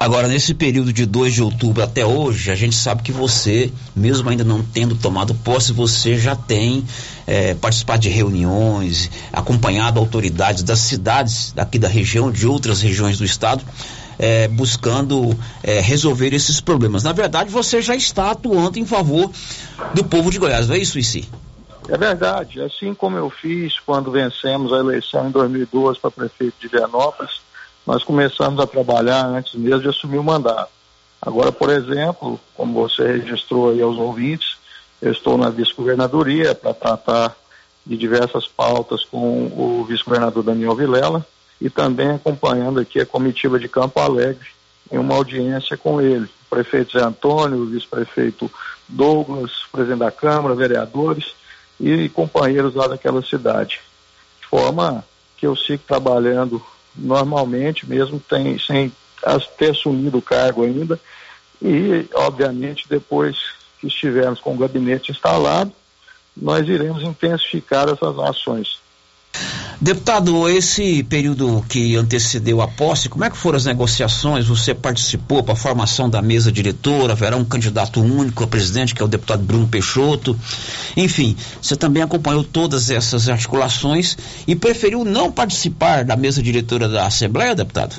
Agora, nesse período de 2 de outubro até hoje, a gente sabe que você, mesmo ainda não tendo tomado posse, você já tem é, participado de reuniões, acompanhado autoridades das cidades daqui da região, de outras regiões do estado, é, buscando é, resolver esses problemas. Na verdade, você já está atuando em favor do povo de Goiás, não é isso, Issi? É verdade. Assim como eu fiz quando vencemos a eleição em 2012 para prefeito de Vianópolis, nós começamos a trabalhar antes mesmo de assumir o mandato. Agora, por exemplo, como você registrou aí aos ouvintes, eu estou na vice-governadoria para tratar de diversas pautas com o vice-governador Daniel Vilela e também acompanhando aqui a comitiva de Campo Alegre em uma audiência com ele, o prefeito Zé Antônio, o vice-prefeito Douglas, presidente da Câmara, vereadores e companheiros lá daquela cidade. De forma que eu sigo trabalhando normalmente, mesmo tem, sem ter assumido o cargo ainda, e, obviamente, depois que estivermos com o gabinete instalado, nós iremos intensificar essas ações. Deputado, esse período que antecedeu a posse, como é que foram as negociações? Você participou para a formação da mesa diretora? Haverá um candidato único a presidente, que é o deputado Bruno Peixoto. Enfim, você também acompanhou todas essas articulações e preferiu não participar da mesa diretora da Assembleia, deputado?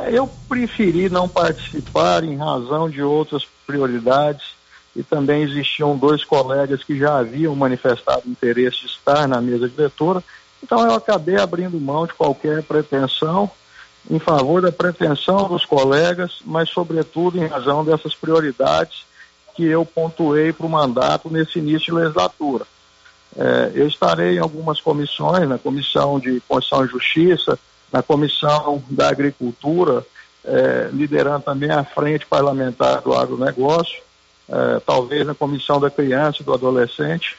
É, eu preferi não participar em razão de outras prioridades. e também existiam dois colegas que já haviam manifestado interesse de estar na mesa diretora. Então eu acabei abrindo mão de qualquer pretensão em favor da pretensão dos colegas, mas sobretudo em razão dessas prioridades que eu pontuei para o mandato nesse início de legislatura. É, eu estarei em algumas comissões, na Comissão de Constituição e Justiça, na Comissão da Agricultura, é, liderando também a Frente Parlamentar do Agronegócio, é, talvez na Comissão da Criança e do Adolescente,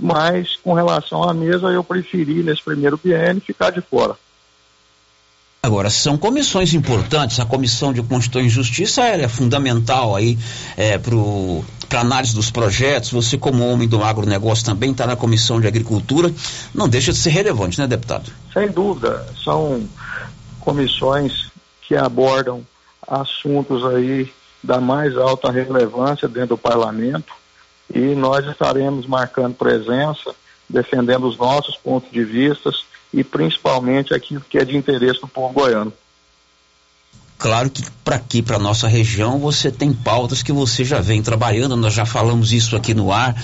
mas com relação à mesa eu preferi nesse primeiro biênio ficar de fora. Agora, são comissões importantes, a Comissão de Constituição e Justiça é fundamental aí é, para análise dos projetos, você como homem do agronegócio também está na Comissão de Agricultura, não deixa de ser relevante, né, deputado? Sem dúvida, são comissões que abordam assuntos aí da mais alta relevância dentro do parlamento e nós estaremos marcando presença, defendendo os nossos pontos de vista e principalmente aquilo que é de interesse do povo goiano. Claro que para aqui, para nossa região, você tem pautas que você já vem trabalhando, nós já falamos isso aqui no ar,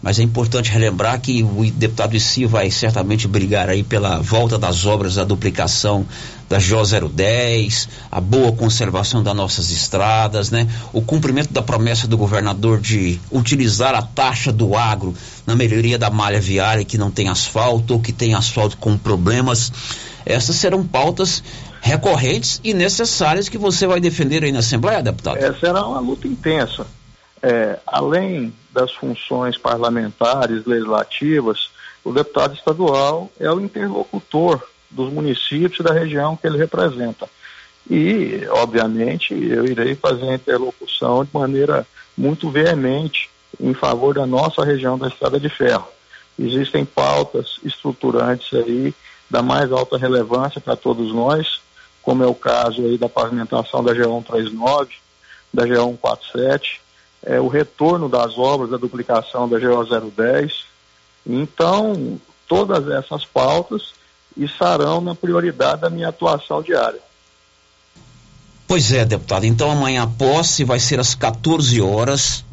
mas é importante relembrar que o deputado Issi vai certamente brigar aí pela volta das obras da duplicação da GO 010, a boa conservação das nossas estradas, né? O cumprimento da promessa do governador de utilizar a taxa do agro na melhoria da malha viária que não tem asfalto ou que tem asfalto com problemas. Essas serão pautas recorrentes e necessárias que você vai defender aí na Assembleia, deputado? Essa será uma luta intensa. É, além das funções parlamentares, legislativas, o deputado estadual é o interlocutor dos municípios e da região que ele representa. E, obviamente, eu irei fazer a interlocução de maneira muito veemente em favor da nossa região da Estrada de Ferro. Existem pautas estruturantes aí da mais alta relevância para todos nós, como é o caso aí da pavimentação da G139, da G147, é, o retorno das obras da duplicação da GO010. Então, todas essas pautas estarão na prioridade da minha atuação diária. Pois é, deputado. Então amanhã a posse vai ser às 14 horas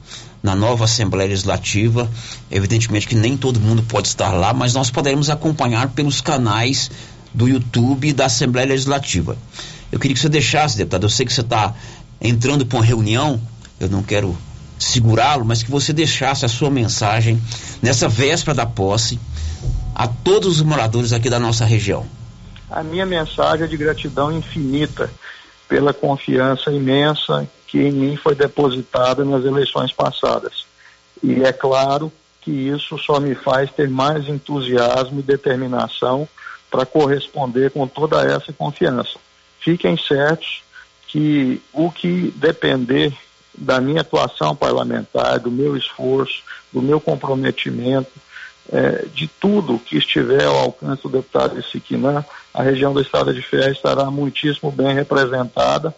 na nova Assembleia Legislativa. Evidentemente que nem todo mundo pode estar lá, mas nós poderemos acompanhar pelos canais do YouTube da Assembleia Legislativa. Eu queria que você deixasse, deputado, eu sei que você está entrando para uma reunião, eu não quero segurá-lo, mas que você deixasse a sua mensagem nessa véspera da posse a todos os moradores aqui da nossa região. A minha mensagem é de gratidão infinita pela confiança imensa que em mim foi depositada nas eleições passadas. E é claro que isso só me faz ter mais entusiasmo e determinação para corresponder com toda essa confiança. Fiquem certos que o que depender da minha atuação parlamentar, do meu esforço, do meu comprometimento, é, de tudo que estiver ao alcance do deputado Siquinã, a região da Estrada de Ferro estará muitíssimo bem representada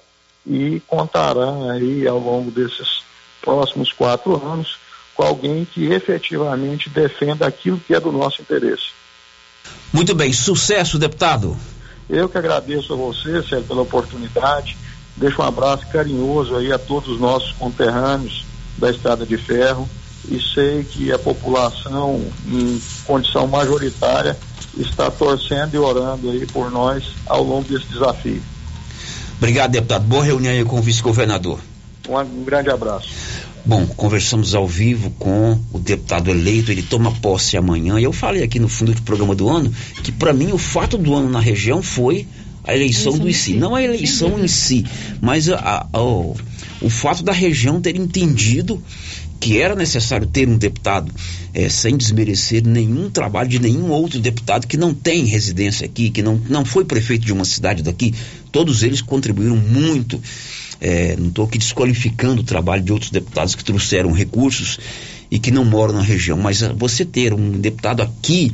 e contará aí ao longo desses próximos quatro anos com alguém que efetivamente defenda aquilo que é do nosso interesse. Muito bem, sucesso, deputado. Eu que agradeço a você, Sérgio, pela oportunidade. Deixo um abraço carinhoso aí a todos os nossos conterrâneos da Estrada de Ferro e sei que a população, em condição majoritária, está torcendo e orando aí por nós ao longo desse desafio. Obrigado, deputado. Boa reunião aí com o vice-governador. Um, um grande abraço. Bom, conversamos ao vivo com o deputado eleito, ele toma posse amanhã. E eu falei aqui no fundo do programa do ano que, para mim, o fato do ano na região foi a eleição do ICI. Não a eleição em si, mas a, a, o, o fato da região ter entendido que era necessário ter um deputado, é, sem desmerecer nenhum trabalho de nenhum outro deputado que não tem residência aqui, que não, não foi prefeito de uma cidade daqui, todos eles contribuíram muito. É, não estou aqui desqualificando o trabalho de outros deputados que trouxeram recursos e que não moram na região, mas você ter um deputado aqui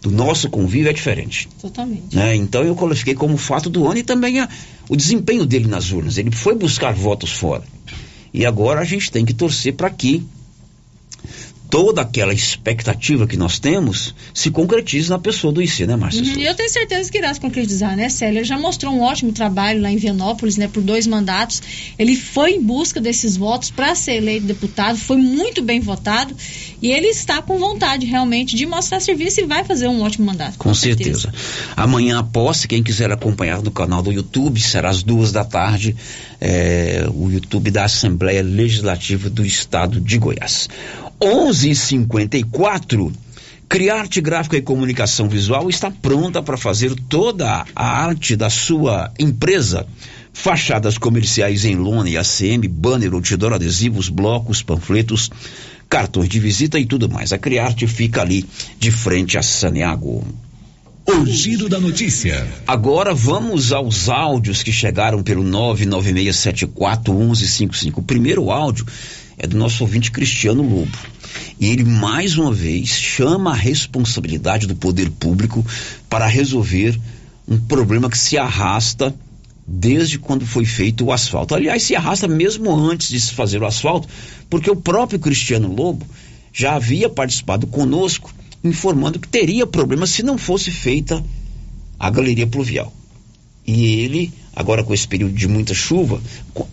do nosso convívio é diferente. Totalmente. Né? Então eu coloquei como fato do ano e também a, o desempenho dele nas urnas. Ele foi buscar votos fora. E agora a gente tem que torcer para que toda aquela expectativa que nós temos se concretize na pessoa do IC, né, Márcia? Uhum, e eu tenho certeza que irá se concretizar, né, Célia? Ele já mostrou um ótimo trabalho lá em Vianópolis, né, por dois mandatos. Ele foi em busca desses votos para ser eleito deputado, foi muito bem votado e ele está com vontade realmente de mostrar serviço e vai fazer um ótimo mandato. Com, certeza. Amanhã a posse, quem quiser acompanhar no canal do YouTube, será às duas da tarde, é, o YouTube da Assembleia Legislativa do Estado de Goiás. 11:54 Criarte Gráfica e Comunicação Visual está pronta para fazer toda a arte da sua empresa. Fachadas comerciais em lona e ACM, banner, outdoor, adesivos, blocos, panfletos, cartões de visita e tudo mais. A Criarte fica ali de frente a Saniago. O giro da notícia. Agora vamos aos áudios que chegaram pelo 996741155. O primeiro áudio é do nosso ouvinte Cristiano Lobo. E ele mais uma vez chama a responsabilidade do poder público para resolver um problema que se arrasta desde quando foi feito o asfalto. Aliás, se arrasta mesmo antes de se fazer o asfalto, porque o próprio Cristiano Lobo já havia participado conosco informando que teria problema se não fosse feita a galeria pluvial. E ele, agora com esse período de muita chuva,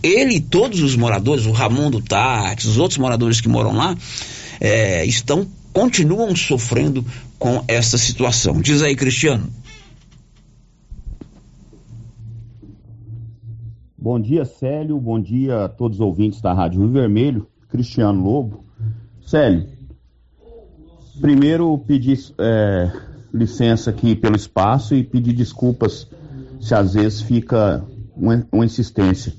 ele e todos os moradores, o Ramon do Táxi, os outros moradores que moram lá, é, estão, continuam sofrendo com essa situação. Diz aí, Cristiano. Bom dia, Célio. Bom dia a todos os ouvintes da Rádio Rio Vermelho. Cristiano Lobo. Célio, primeiro pedir é, licença aqui pelo espaço e pedir desculpas se às vezes fica uma, uma insistência.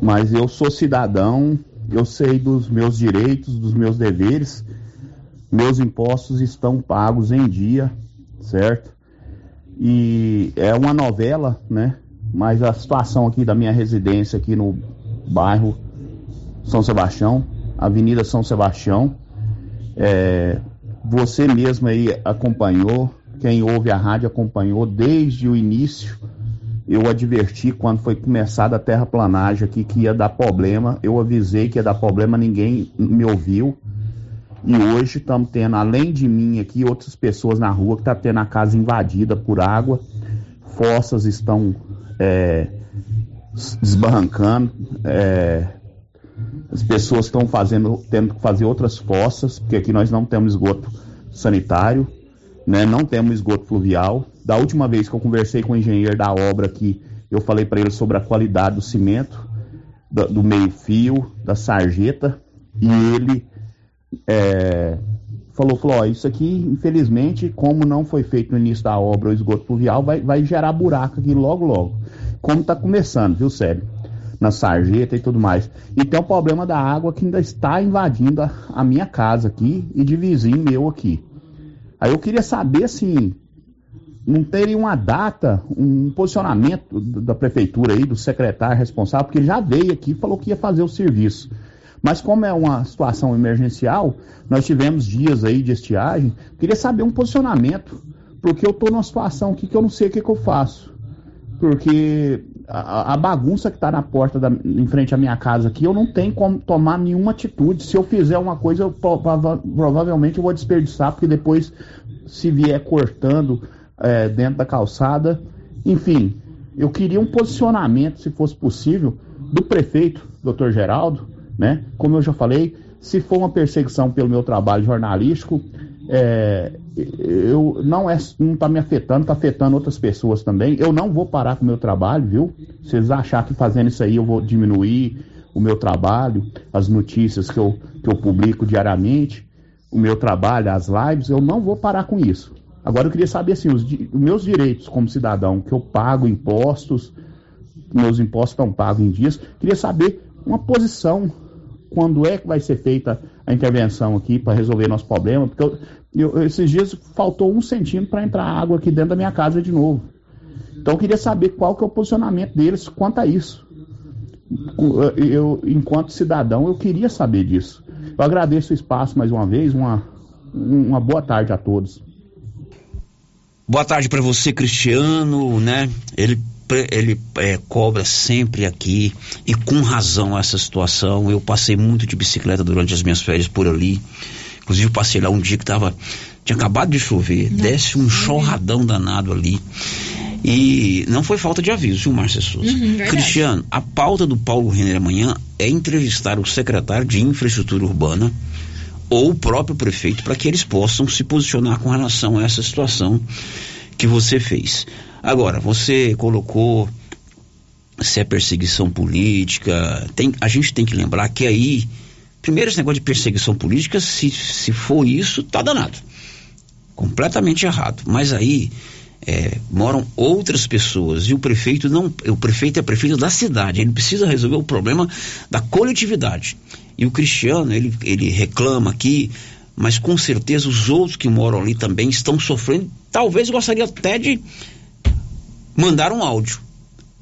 Mas eu sou cidadão, eu sei dos meus direitos, dos meus deveres, meus impostos estão pagos em dia, certo? E é uma novela, né? Mas a situação aqui da minha residência aqui no bairro São Sebastião, Avenida São Sebastião, é, você mesmo aí acompanhou, quem ouve a rádio acompanhou desde o início. Eu adverti quando foi começada a terraplanagem aqui que ia dar problema. Eu avisei que ia dar problema, ninguém me ouviu. E hoje estamos tendo, além de mim aqui, outras pessoas na rua que estão tá tendo a casa invadida por água. Fossas estão é, desbarrancando. É, as pessoas estão fazendo, tendo que fazer outras fossas, porque aqui nós não temos esgoto sanitário, né? não temos esgoto fluvial. Da última vez que eu conversei com o engenheiro da obra aqui, eu falei para ele sobre a qualidade do cimento, do, do meio-fio, da sarjeta, e ele é, falou, falou, ó, isso aqui, infelizmente, como não foi feito no início da obra o esgoto fluvial, vai, vai gerar buraco aqui logo, logo. Como está começando, viu, Sérgio? Na sarjeta e tudo mais. E tem o problema da água que ainda está invadindo a, a minha casa aqui e de vizinho meu aqui. Aí eu queria saber, assim, não teria uma data, um posicionamento da prefeitura aí, do secretário responsável, porque já veio aqui e falou que ia fazer o serviço. Mas como é uma situação emergencial, nós tivemos dias aí de estiagem, queria saber um posicionamento, porque eu estou numa situação aqui que eu não sei o que, que eu faço. Porque a, a bagunça que está na porta da, em frente à minha casa aqui, eu não tenho como tomar nenhuma atitude. Se eu fizer uma coisa, eu, prova, provavelmente eu vou desperdiçar, porque depois, se vier cortando é, dentro da calçada, enfim, eu queria um posicionamento, se fosse possível, do prefeito, doutor Geraldo, né? Como eu já falei, se for uma perseguição pelo meu trabalho jornalístico, é, eu não é não está me afetando, está afetando outras pessoas também. Eu não vou parar com o meu trabalho, viu? Vocês acharem que fazendo isso aí eu vou diminuir o meu trabalho, as notícias que eu, que eu publico diariamente, o meu trabalho, as lives, eu não vou parar com isso. Agora eu queria saber assim, os, os meus direitos como cidadão, que eu pago impostos, meus impostos estão pagos em dias, queria saber uma posição quando é que vai ser feita a intervenção aqui para resolver nosso problema, porque eu, eu, esses dias faltou um centímetro para entrar água aqui dentro da minha casa de novo. Então eu queria saber qual que é o posicionamento deles quanto a isso. Eu, enquanto cidadão, eu queria saber disso. Eu agradeço o espaço mais uma vez, uma, uma boa tarde a todos. Boa tarde para você, Cristiano, né? Ele ele é, cobra sempre aqui e com razão essa situação. Eu passei muito de bicicleta durante as minhas férias por ali. Inclusive, passei lá um dia que tava, tinha acabado de chover, desce um chorradão danado ali. E não foi falta de aviso, viu, Márcia Souza? Uhum. Cristiano, a pauta do Paulo Renner amanhã é entrevistar o secretário de Infraestrutura Urbana ou o próprio prefeito para que eles possam se posicionar com relação a essa situação que você fez. Agora, você colocou se é perseguição política, tem, a gente tem que lembrar que aí, primeiro esse negócio de perseguição política, se, se for isso, tá danado. Completamente errado. Mas aí é, moram outras pessoas e o prefeito não, o prefeito é prefeito da cidade, ele precisa resolver o problema da coletividade. E o Cristiano, ele, ele reclama aqui, mas com certeza os outros que moram ali também estão sofrendo. Talvez gostaria até de mandar um áudio.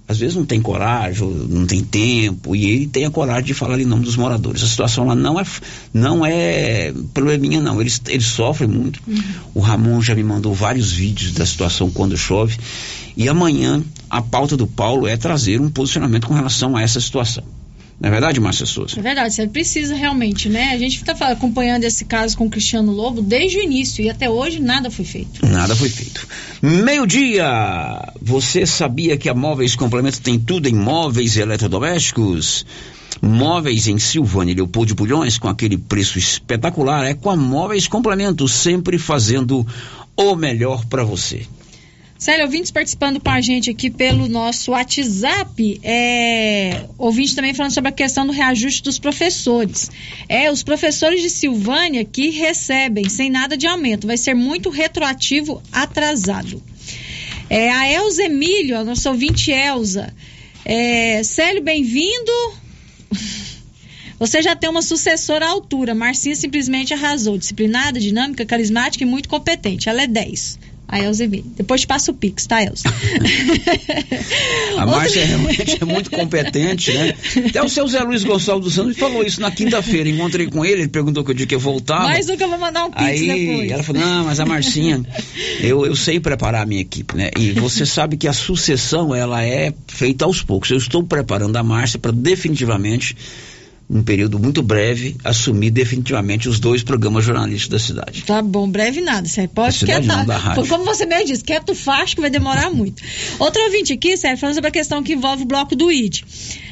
Às vezes não tem coragem, não tem tempo, e ele tem a coragem de falar em nome dos moradores. A situação lá não é, não é probleminha, não. Eles, eles sofrem muito. O Ramon já me mandou vários vídeos da situação quando chove. E amanhã a pauta do Paulo é trazer um posicionamento com relação a essa situação. Não é verdade, Márcia Souza? É verdade, você precisa realmente, né? A gente está acompanhando esse caso com o Cristiano Lobo desde o início e até hoje nada foi feito. Nada foi feito. Meio-dia! Você sabia que a Móveis Complemento tem tudo em móveis e eletrodomésticos? Móveis em Silvânia e Leopoldo de Bulhões com aquele preço espetacular. É com a Móveis Complemento, sempre fazendo o melhor para você. Célio, ouvintes participando com a gente aqui pelo nosso WhatsApp, é, ouvinte também falando sobre a questão do reajuste dos professores. É, os professores de Silvânia que recebem sem nada de aumento, vai ser muito retroativo atrasado. É, a Elza Emílio, a nossa ouvinte Elza. É, Célio, bem-vindo. Você já tem uma sucessora à altura. Marcinha simplesmente arrasou. Disciplinada, dinâmica, carismática e muito competente. Ela é 10. A Elza Emílio. Depois te passo o Pix, tá, Elza? A Márcia é realmente é muito competente, né? Até o seu Zé Luiz Gonçalves dos Santos falou isso na quinta-feira. Encontrei com ele, ele perguntou que o dia que eu voltava. Mais que eu vou mandar um Pix Aí depois. ela falou, não, mas a Marcinha, eu, eu sei preparar a minha equipe, né? E você sabe que a sucessão, ela é feita aos poucos. Eu estou preparando a Márcia para definitivamente, num período muito breve, assumir definitivamente os dois programas jornalísticos da cidade. Tá bom, breve nada. Você pode quietar. Como você mesmo disse, quieto faz que vai demorar muito. Outro ouvinte aqui, Sérgio, falando sobre a questão que envolve o bloco do ID.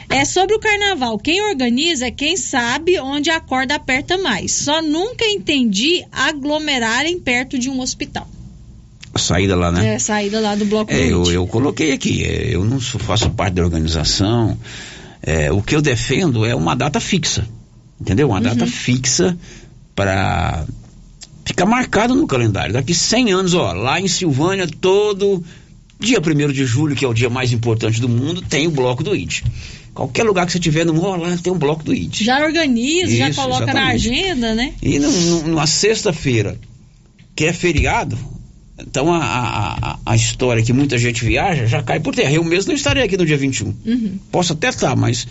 É sobre o carnaval. Quem organiza é quem sabe onde a corda aperta mais. Só nunca entendi aglomerarem perto de um hospital. A saída lá, né? É, saída lá do bloco É, do eu, ID. eu coloquei aqui, é, eu não faço parte da organização. É, o que eu defendo é uma data fixa, entendeu? Uma data fixa para ficar marcado no calendário. Daqui 100 anos, ó, lá em Silvânia, todo dia 1 de julho, que é o dia mais importante do mundo, tem o bloco do ID. Qualquer lugar que você tiver no mundo, lá tem um bloco do ID. Já organiza, já Isso, coloca na exatamente. agenda, né? E no- no- numa sexta-feira, que é feriado, então a, a, a- história que muita gente viaja já cai por terra. Eu mesmo não estarei aqui no dia 21. Uhum. Posso até estar, mas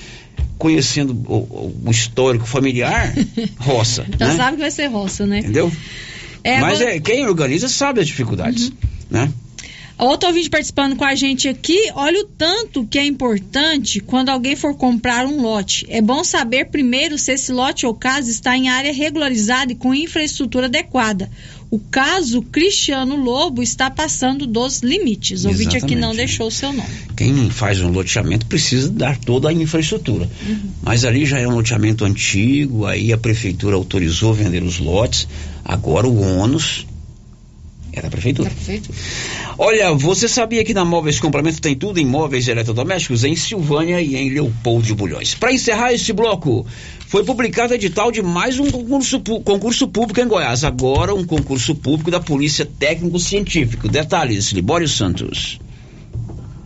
conhecendo o, o- histórico familiar, roça. Já né? sabe que vai ser roça, né? Entendeu? É, mas agora- é, quem organiza sabe as dificuldades. Né? Outro ouvinte participando com a gente aqui, olha o tanto que é importante quando alguém for comprar um lote. É bom saber primeiro se esse lote ou casa está em área regularizada e com infraestrutura adequada. O caso Cristiano Lobo está passando dos limites. O ouvinte aqui não deixou o seu nome. Quem faz um loteamento precisa dar toda a infraestrutura. Mas ali já é um loteamento antigo, aí a prefeitura autorizou vender os lotes. Agora o ônus é da prefeitura. Olha, você sabia que na Móveis Complemento tem tudo em móveis eletrodomésticos em Silvânia e em Leopoldo de Bulhões. Para encerrar este bloco, foi publicado edital de mais um concurso, concurso público em Goiás. Agora um concurso público da Polícia Técnico Científico. Detalhes, Libório Santos.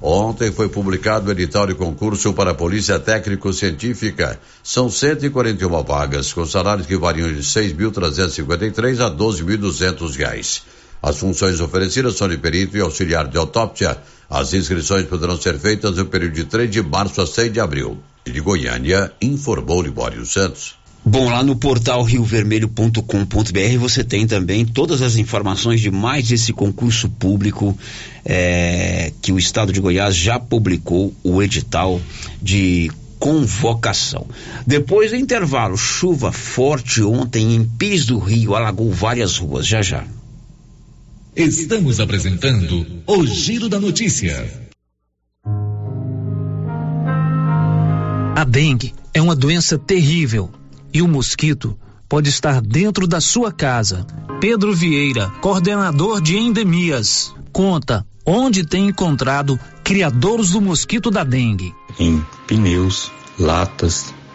Ontem foi publicado o edital de concurso para a Polícia Técnico-Científica. São 141 vagas, com salários que variam de R$ 6.353 a 12.200 reais. As funções oferecidas são de perito e auxiliar de autópsia. As inscrições poderão ser feitas no período de 3 de março a 6 de abril. De Goiânia, informou Libório Santos. Bom, lá no portal riovermelho.com.br você tem também todas as informações de mais esse concurso público eh, que o estado de Goiás já publicou o edital de convocação. Depois do intervalo, chuva forte ontem em Pis do Rio alagou várias ruas. Já já. Estamos apresentando o Giro da Notícia. A dengue é uma doença terrível e o mosquito pode estar dentro da sua casa. Pedro Vieira, coordenador de endemias, conta onde tem encontrado criadores do mosquito da dengue. em pneus, latas,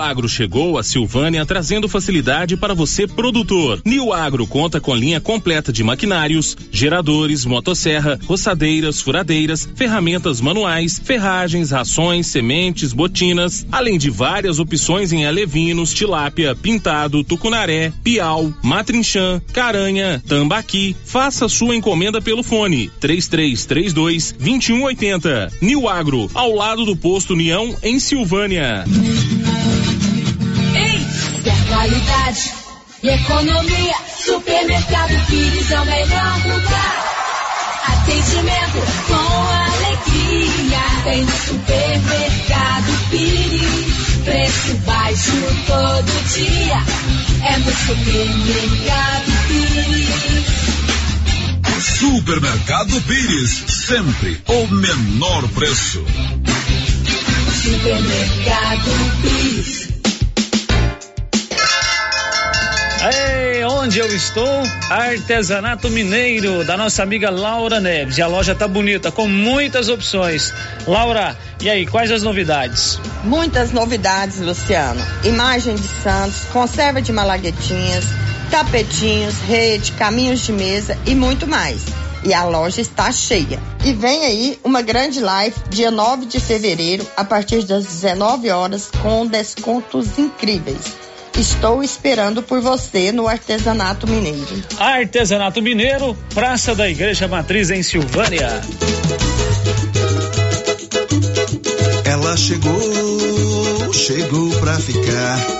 Agro chegou a Silvânia trazendo facilidade para você produtor. New Agro conta com linha completa de maquinários, geradores, motosserra, roçadeiras, furadeiras, ferramentas manuais, ferragens, rações, sementes, botinas, além de várias opções em alevinos, tilápia, pintado, tucunaré, piau, matrinchã, caranha, tambaqui. Faça sua encomenda pelo fone 3332 2180. New Agro, ao lado do posto União em Silvânia. Qualidade e economia? Supermercado Pires é o melhor lugar. Atendimento com alegria. Tem no supermercado Pires. Preço baixo todo dia. É no supermercado Pires. Supermercado Pires, sempre o menor preço. Supermercado Pires. Ei, onde eu estou? Artesanato Mineiro, da nossa amiga Laura Neves. E a loja tá bonita, com muitas opções. Laura, e aí, quais as novidades? Muitas novidades, Luciano. Imagem de Santos, conserva de malaguetinhas, tapetinhos, rede, caminhos de mesa e muito mais. E a loja está cheia. E vem aí uma grande live dia 9 de fevereiro, a partir das 19 horas, com descontos incríveis. Estou esperando por você no Artesanato Mineiro. Artesanato Mineiro, Praça da Igreja Matriz em Silvânia. Ela chegou, chegou pra ficar.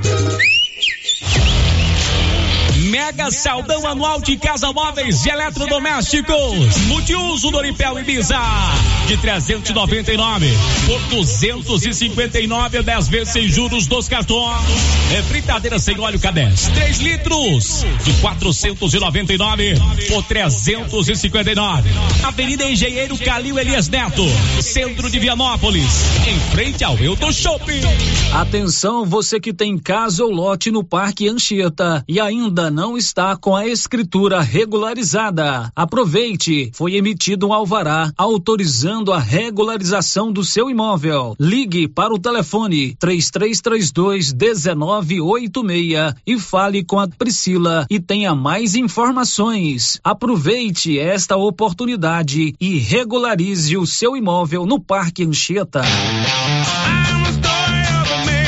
Mega Saldão Anual de Casa Móveis e Eletrodomésticos. Multiuso Doripel Bisa. De 399 por 259 10 vezes sem juros dos cartões. É fritadeira sem óleo K10. 3 litros. De 499 por 359. Avenida Engenheiro Calil Elias Neto. Centro de Vianópolis. Em frente ao Euto Shopping. Atenção, você que tem casa ou lote no Parque Anchieta e ainda não está com a escritura regularizada. Aproveite, foi emitido um alvará autorizando a regularização do seu imóvel. Ligue para o telefone 3332 1986 e fale com a Priscila e tenha mais informações. Aproveite esta oportunidade e regularize o seu imóvel no Parque Anchieta.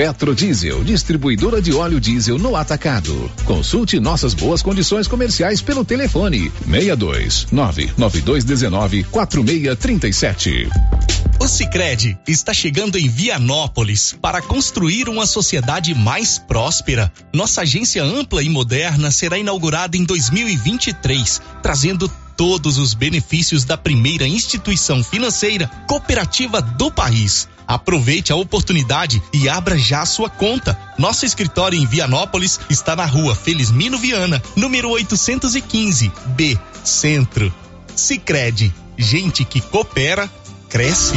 Petrodiesel, distribuidora de óleo diesel no atacado. Consulte nossas boas condições comerciais pelo telefone 62 99219 4637. O Sicredi está chegando em Vianópolis para construir uma sociedade mais próspera. Nossa agência ampla e moderna será inaugurada em 2023, trazendo todos os benefícios da primeira instituição financeira cooperativa do país. Aproveite a oportunidade e abra já sua conta. Nosso escritório em Vianópolis está na rua Felizmino Viana, número 815, B, Centro. Sicredi, gente que coopera, cresce.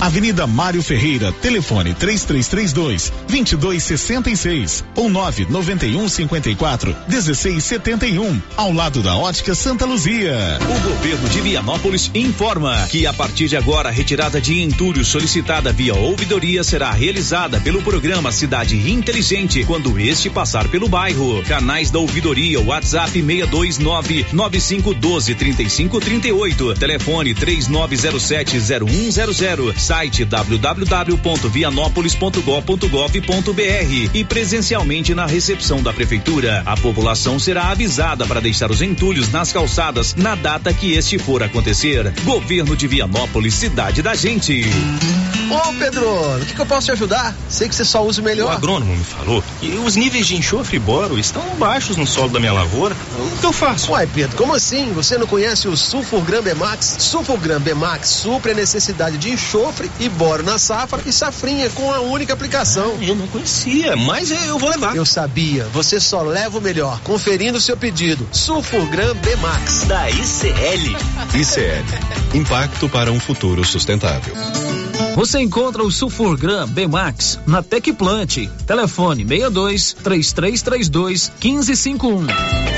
Avenida Mário Ferreira, telefone 3332 2266 ou 991 54 1671, ao lado da Ótica Santa Luzia. O governo de Vianópolis informa que a partir de agora a retirada de entulho solicitada via ouvidoria será realizada pelo programa Cidade Inteligente quando este passar pelo bairro. Canais da ouvidoria WhatsApp 629 9512 3538, telefone 3907 0100 site www.vianopolis.gov.br e presencialmente na recepção da prefeitura. A população será avisada para deixar os entulhos nas calçadas na data que este for acontecer. Governo de Vianópolis, cidade da gente. Ô Pedro, o que, que, eu posso te ajudar? Sei que você só usa o melhor. O agrônomo me falou que os níveis de enxofre e boro estão baixos no solo da minha lavoura. O que eu faço? Uai, Pedro, como assim? Você não conhece o Sulfurgram Bemax? Sulfurgram Bemax supre a necessidade de enxofre e boro na safra e safrinha com a única aplicação. Ah, eu não conhecia, mas eu vou levar. Eu sabia, você só leva o melhor. Conferindo o seu pedido. Sulfurgram Bemax. Da ICL. ICL. Impacto para um futuro sustentável. Você encontra o Sulfurgram Bemax na Tecplant. Telefone 62 3332 1551.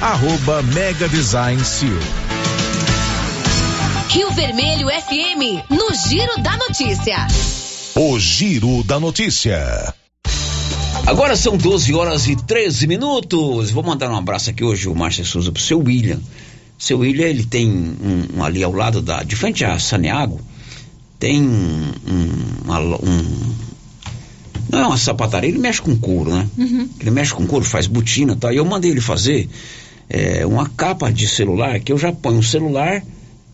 arroba Mega Design Seal. Rio Vermelho FM, no Giro da Notícia. O Giro da Notícia. Agora são 12 horas e 13 minutos. Vou mandar um abraço aqui hoje, o Márcio Souza, pro seu William. Seu William, ele tem um, um, ali ao lado da. De frente a Saneago, tem um, um não é uma sapataria, ele mexe com couro, né? Uhum. Ele mexe com couro, faz botina e tal. E eu mandei ele fazer é, uma capa de celular que eu já ponho um celular,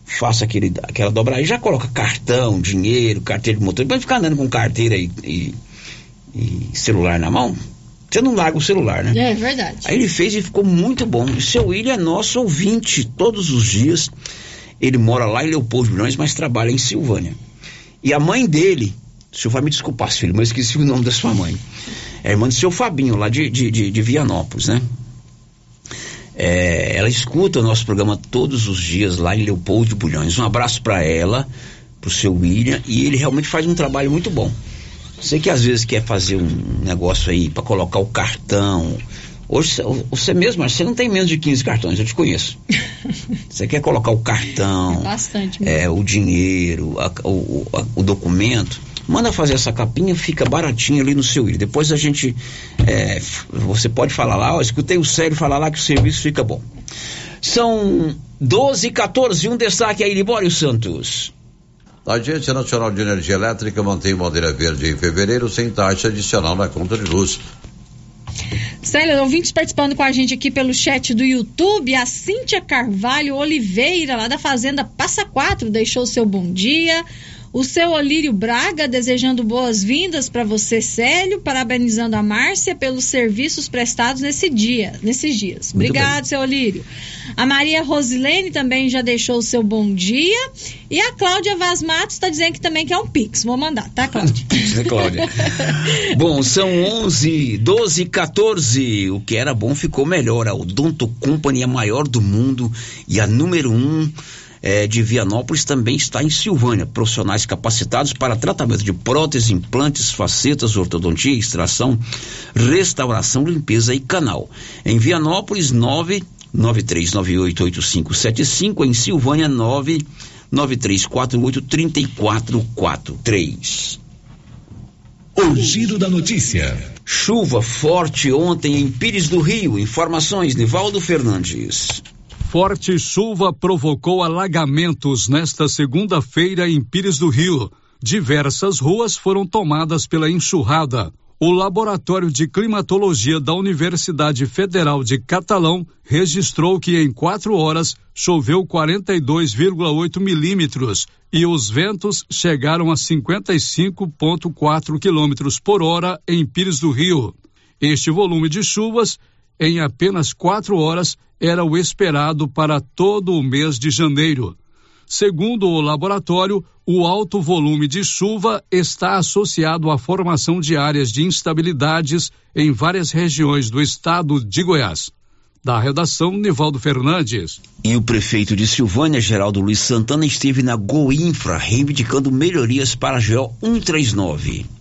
faço aquele, aquela dobrada e já coloca cartão, dinheiro, carteira de motor. Pode ficar andando com carteira e, e, e, celular na mão. Você não larga o celular, né? É verdade. Aí ele fez e ficou muito bom. O seu William é nosso ouvinte todos os dias. Ele mora lá em Leopoldo Milhões, mas trabalha em Silvânia. E a mãe dele o senhor vai me desculpar, filho, mas esqueci o nome da sua mãe. É irmã do seu Fabinho, lá de, de, de, de Vianópolis, né? É, ela escuta o nosso programa todos os dias lá em Leopoldo de Bulhões. Um abraço para ela, pro seu William, e ele realmente faz um trabalho muito bom. Você que às vezes quer fazer um negócio aí para colocar o cartão. Hoje você mesmo, você não tem menos de 15 cartões, eu te conheço. Você quer colocar o cartão, É bastante. é, o dinheiro, a- o, a- o documento, manda fazer essa capinha, fica baratinho ali no seu William. Depois a gente, é, você pode falar lá, ó, escutei o Célio falar lá que o serviço fica bom. São 12 e 14, um destaque aí, Libório Santos. A Agência Nacional de Energia Elétrica mantém bandeira verde em fevereiro sem taxa adicional na conta de luz. Célia, ouvintes participando com a gente aqui pelo chat do YouTube, a Cíntia Carvalho Oliveira, lá da Fazenda Passa Quatro, deixou seu bom dia. O seu Olírio Braga desejando boas-vindas para você, Célio, parabenizando a Márcia pelos serviços prestados nesse dia, nesses dias. Muito Obrigado, seu Olírio. A Maria Rosilene também já deixou o seu bom dia. E a Cláudia Vaz Matos está dizendo que também quer um Pix. Vou mandar, tá, Cláudia? né, Cláudia? bom, são 11, 12, 14. O que era bom ficou melhor. A Odonto Company é a maior do mundo e a número um eh, de Vianópolis também está em Silvânia. Profissionais capacitados para tratamento de próteses, implantes, facetas, ortodontia, extração, restauração, limpeza e canal. Em Vianópolis, 9 93988575, em Silvânia, 9 9348 3443. O Giro da Notícia. Chuva forte ontem em Pires do Rio. Informações, Nivaldo Fernandes. Forte chuva provocou alagamentos nesta segunda-feira em Pires do Rio. Diversas ruas foram tomadas pela enxurrada. O Laboratório de Climatologia da Universidade Federal de Catalão registrou que em quatro horas choveu 42,8 milímetros e os ventos chegaram a 55,4 quilômetros por hora em Pires do Rio. Este volume de chuvas, em apenas quatro horas, era o esperado para todo o mês de janeiro. Segundo o laboratório, o alto volume de chuva está associado à formação de áreas de instabilidades em várias regiões do estado de Goiás. Da redação, Nivaldo Fernandes. E o prefeito de Silvânia, Geraldo Luiz Santana, esteve na Goinfra reivindicando melhorias para a GO 139.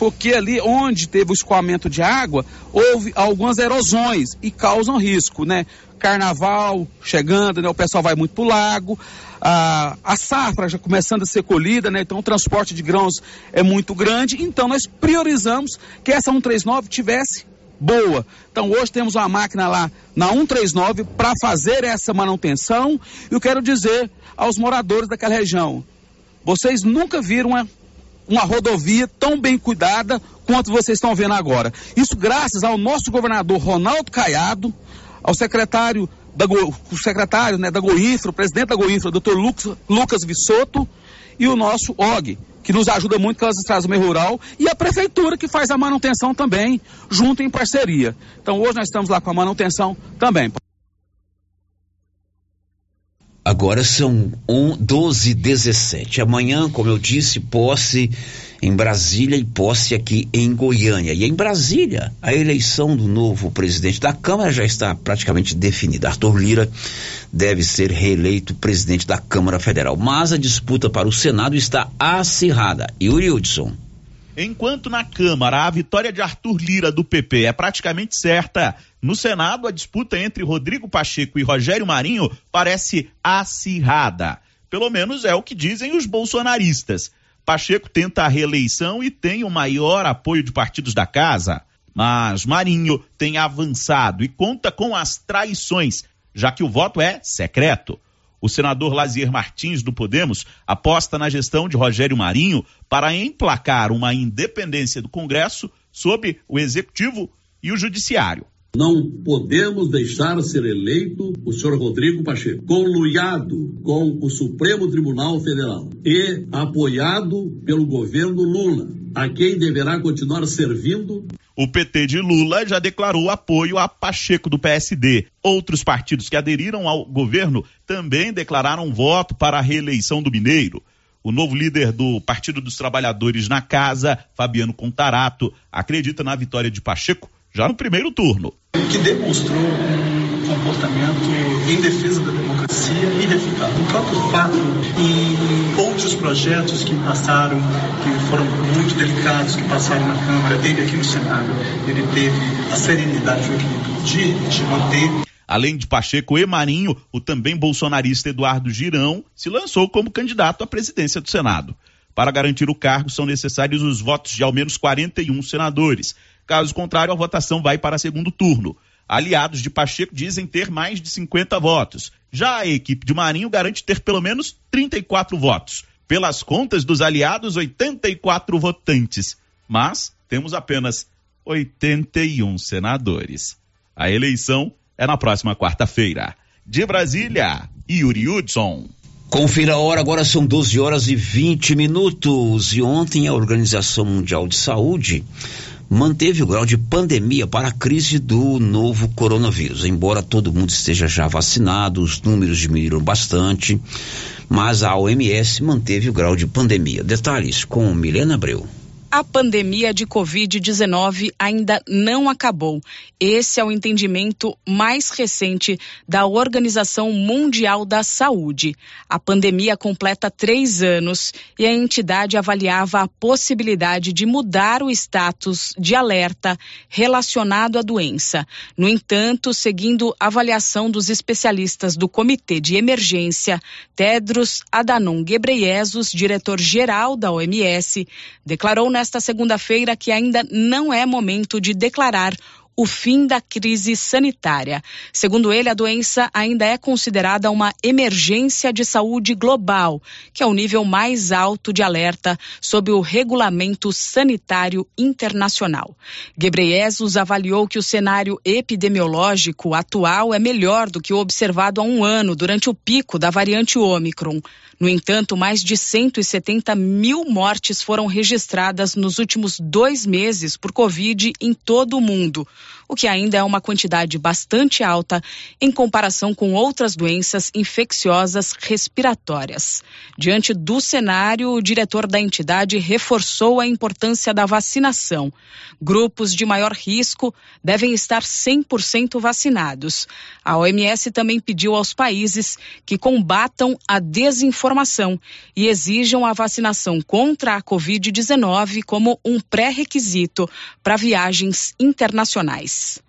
Porque ali onde teve o escoamento de água, houve algumas erosões e causam risco, né? Carnaval chegando, né? O pessoal vai muito pro lago, a, a safra já começando a ser colhida, né? Então o transporte de grãos é muito grande, então nós priorizamos que essa 139 tivesse boa. Então hoje temos uma máquina lá na 139 para fazer essa manutenção. E eu quero dizer aos moradores daquela região, vocês nunca viram uma uma rodovia tão bem cuidada quanto vocês estão vendo agora. Isso graças ao nosso governador Ronaldo Caiado, ao secretário da, Go, o secretário né, da Goinfra, o presidente da Goinfra, doutor Lucas, Lucas Vissoto, e o nosso OG, que nos ajuda muito com as estradas do meio rural, e a prefeitura que faz a manutenção também, junto em parceria. Então hoje nós estamos lá com a manutenção também. Agora são 12 17 Amanhã, como eu disse, posse em Brasília e posse aqui em Goiânia. E em Brasília, a eleição do novo presidente da Câmara já está praticamente definida. Arthur Lira deve ser reeleito presidente da Câmara Federal. Mas a disputa para o Senado está acirrada. Yuri Hudson. Enquanto na Câmara a vitória de Arthur Lira do PP é praticamente certa, no Senado a disputa entre Rodrigo Pacheco e Rogério Marinho parece acirrada. Pelo menos é o que dizem os bolsonaristas. Pacheco tenta a reeleição e tem o maior apoio de partidos da casa. Mas Marinho tem avançado e conta com as traições, já que o voto é secreto. O senador Lazier Martins do Podemos aposta na gestão de Rogério Marinho para emplacar uma independência do Congresso sobre o Executivo e o Judiciário. Não podemos deixar ser eleito o senhor Rodrigo Pacheco, conluiado com o Supremo Tribunal Federal e apoiado pelo governo Lula, a quem deverá continuar servindo. O PT de Lula já declarou apoio a Pacheco do PSD. Outros partidos que aderiram ao governo também declararam voto para a reeleição do Mineiro. O novo líder do Partido dos Trabalhadores na casa, Fabiano Contarato, acredita na vitória de Pacheco já no primeiro turno. Que demonstrou comportamento em defesa da democracia irrefutável. O próprio fato em outros projetos que passaram, que foram muito delicados, que passaram na Câmara, ele aqui no Senado, ele teve a serenidade e de, de manter Além de Pacheco e Marinho, o também bolsonarista Eduardo Girão se lançou como candidato à presidência do Senado. Para garantir o cargo, são necessários os votos de ao menos 41 senadores. Caso contrário, a votação vai para segundo turno. Aliados de Pacheco dizem ter mais de 50 votos. Já a equipe de Marinho garante ter pelo menos 34 votos. Pelas contas dos aliados, 84 votantes. Mas temos apenas 81 senadores. A eleição é na próxima quarta-feira. De Brasília, Yuri Hudson. Confira a hora, agora são 12 horas e 20 minutos. E ontem a Organização Mundial de Saúde manteve o grau de pandemia para a crise do novo coronavírus. Embora todo mundo esteja já vacinado, os números diminuíram bastante, mas a OMS manteve o grau de pandemia. Detalhes com Milena Abreu. A pandemia de Covid-19 ainda não acabou. Esse é o entendimento mais recente da Organização Mundial da Saúde. A pandemia completa três anos e a entidade avaliava a possibilidade de mudar o status de alerta relacionado à doença. No entanto, seguindo avaliação dos especialistas do Comitê de Emergência, Tedros Adhanom Ghebreyesus, diretor-geral da OMS, declarou nesta segunda-feira que ainda não é momento de declarar o fim da crise sanitária. Segundo ele, a doença ainda é considerada uma emergência de saúde global, que é o nível mais alto de alerta sob o Regulamento Sanitário Internacional. Gebreyesus avaliou que o cenário epidemiológico atual é melhor do que o observado há um ano durante o pico da variante Ômicron. No entanto, mais de 170 mil mortes foram registradas nos últimos dois meses por Covid em todo o mundo, o que ainda é uma quantidade bastante alta em comparação com outras doenças infecciosas respiratórias. Diante do cenário, o diretor da entidade reforçou a importância da vacinação. Grupos de maior risco devem estar 100% vacinados. A OMS também pediu aos países que combatam a desinformação e exijam a vacinação contra a Covid-19 como um pré-requisito para viagens internacionais.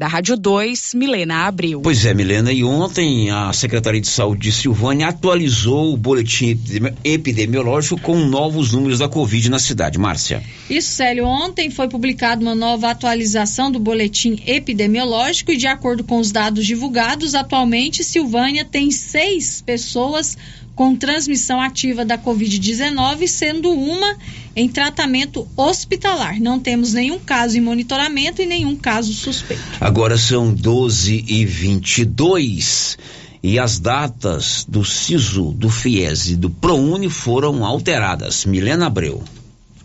Da Rádio 2, Milena Abreu. Pois é, Milena, e ontem a Secretaria de Saúde de Silvânia atualizou o boletim epidemiológico com novos números da Covid na cidade. Márcia. Isso, Célio. Ontem foi publicada uma nova atualização do boletim epidemiológico e, de acordo com os dados divulgados, atualmente Silvânia tem seis pessoas com transmissão ativa da Covid-19, sendo uma em tratamento hospitalar. Não temos nenhum caso em monitoramento e nenhum caso suspeito. Agora são 12 e 22 e as datas do SISU, do FIES e do ProUni foram alteradas. Milena Abreu.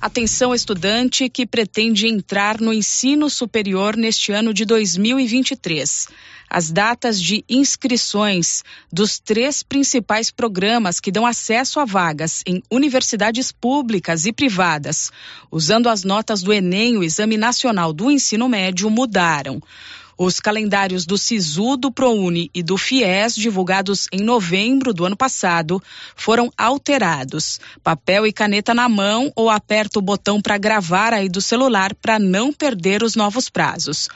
Atenção, estudante que pretende entrar no ensino superior neste ano de 2023 as datas de inscrições dos três principais programas que dão acesso a vagas em universidades públicas e privadas, usando as notas do Enem, o Exame Nacional do Ensino Médio, mudaram. Os calendários do SISU, do ProUni e do FIES, divulgados em novembro do ano passado, foram alterados. Papel e caneta na mão ou aperta o botão para gravar aí do celular para não perder os novos prazos.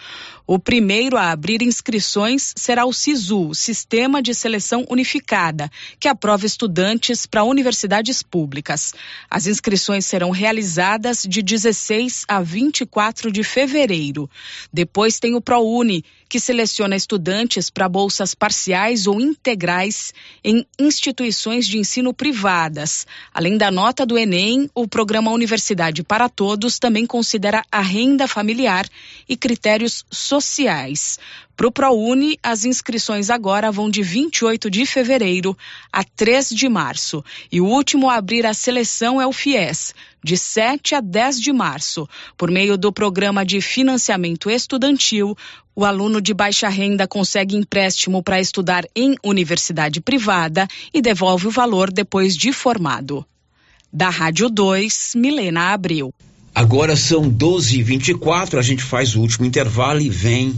O primeiro a abrir inscrições será o SISU, Sistema de Seleção Unificada, que aprova estudantes para universidades públicas. As inscrições serão realizadas de 16 a 24 de fevereiro. Depois tem o ProUni, que seleciona estudantes para bolsas parciais ou integrais em instituições de ensino privadas. Além da nota do Enem, o programa Universidade para Todos também considera a renda familiar e critérios sociais. Para o ProUni, as inscrições agora vão de 28 de fevereiro a 3 de março. E o último a abrir a seleção é o FIES, de 7 a 10 de março. Por meio do programa de financiamento estudantil, o aluno de baixa renda consegue empréstimo para estudar em universidade privada e devolve o valor depois de formado. Da Rádio 2, Milena Abreu. Agora são 12 e 24 a gente faz o último intervalo e vem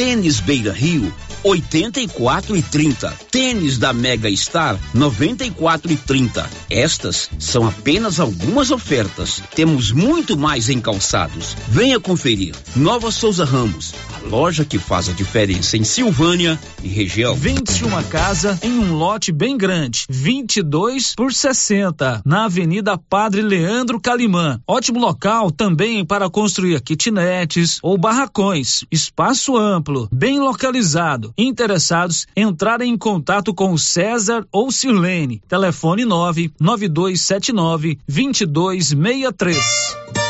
Tênis Beira Rio, 84 e 30. Tênis da Mega Star, 94 e 30. Estas são apenas algumas ofertas. Temos muito mais em calçados. Venha conferir. Nova Souza Ramos, a loja que faz a diferença em Silvânia e região. Vende-se uma casa em um lote bem grande, 22 por 60, na Avenida Padre Leandro Calimã. Ótimo local também para construir kitnetes ou barracões. Espaço amplo, bem localizado. Interessados entrarem em contato com César ou Silene. Telefone 99279 2263.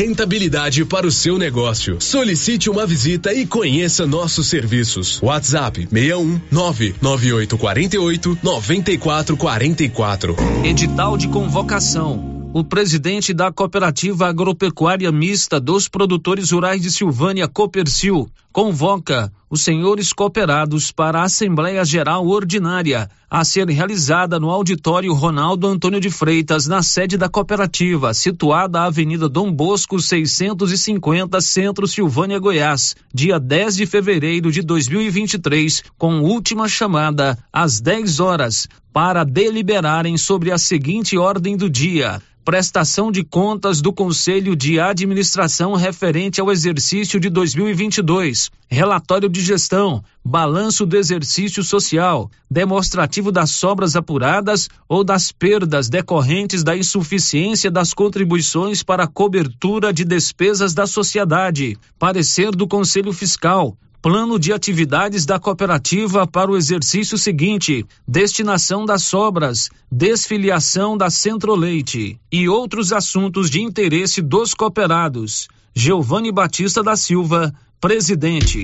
rentabilidade para o seu negócio. Solicite uma visita e conheça nossos serviços. WhatsApp 61 99848 9444. Edital de convocação. O presidente da Cooperativa Agropecuária Mista dos Produtores Rurais de Silvânia, Copercil, convoca os senhores cooperados para a Assembleia Geral Ordinária a ser realizada no auditório Ronaldo Antônio de Freitas, na sede da cooperativa, situada à Avenida Dom Bosco 650, Centro Silvânia, Goiás, dia 10 de fevereiro de 2023, com última chamada às 10 horas, para deliberarem sobre a seguinte ordem do dia. Prestação de contas do Conselho de Administração referente ao exercício de 2022, relatório de gestão, balanço do exercício social, demonstrativo das sobras apuradas ou das perdas decorrentes da insuficiência das contribuições para a cobertura de despesas da sociedade, parecer do Conselho Fiscal, Plano de atividades da cooperativa para o exercício seguinte: destinação das sobras, desfiliação da Centro-Leite e outros assuntos de interesse dos cooperados. Giovanni Batista da Silva, presidente.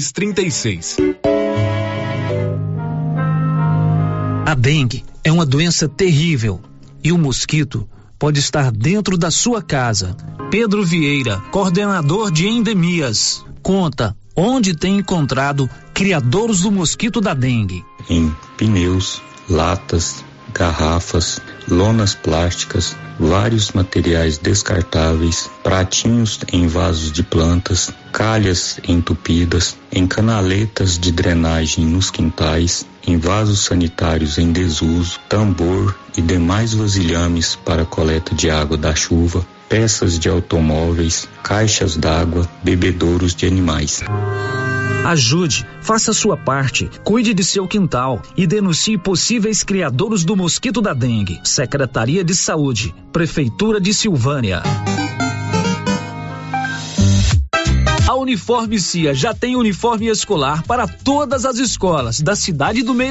2236. A dengue é uma doença terrível e o mosquito pode estar dentro da sua casa. Pedro Vieira, coordenador de endemias, conta onde tem encontrado criadouros do mosquito da dengue. Em pneus, latas, garrafas, lonas plásticas, vários materiais descartáveis, pratinhos em vasos de plantas, calhas entupidas, em canaletas de drenagem nos quintais, em vasos sanitários em desuso, tambor e demais vasilhames para coleta de água da chuva, peças de automóveis, caixas d'água, bebedouros de animais. Ajude, faça sua parte, cuide de seu quintal e denuncie possíveis criadouros do mosquito da dengue. Secretaria de Saúde, Prefeitura de Silvânia. Uniforme Cia já tem uniforme escolar para todas as escolas da cidade do meio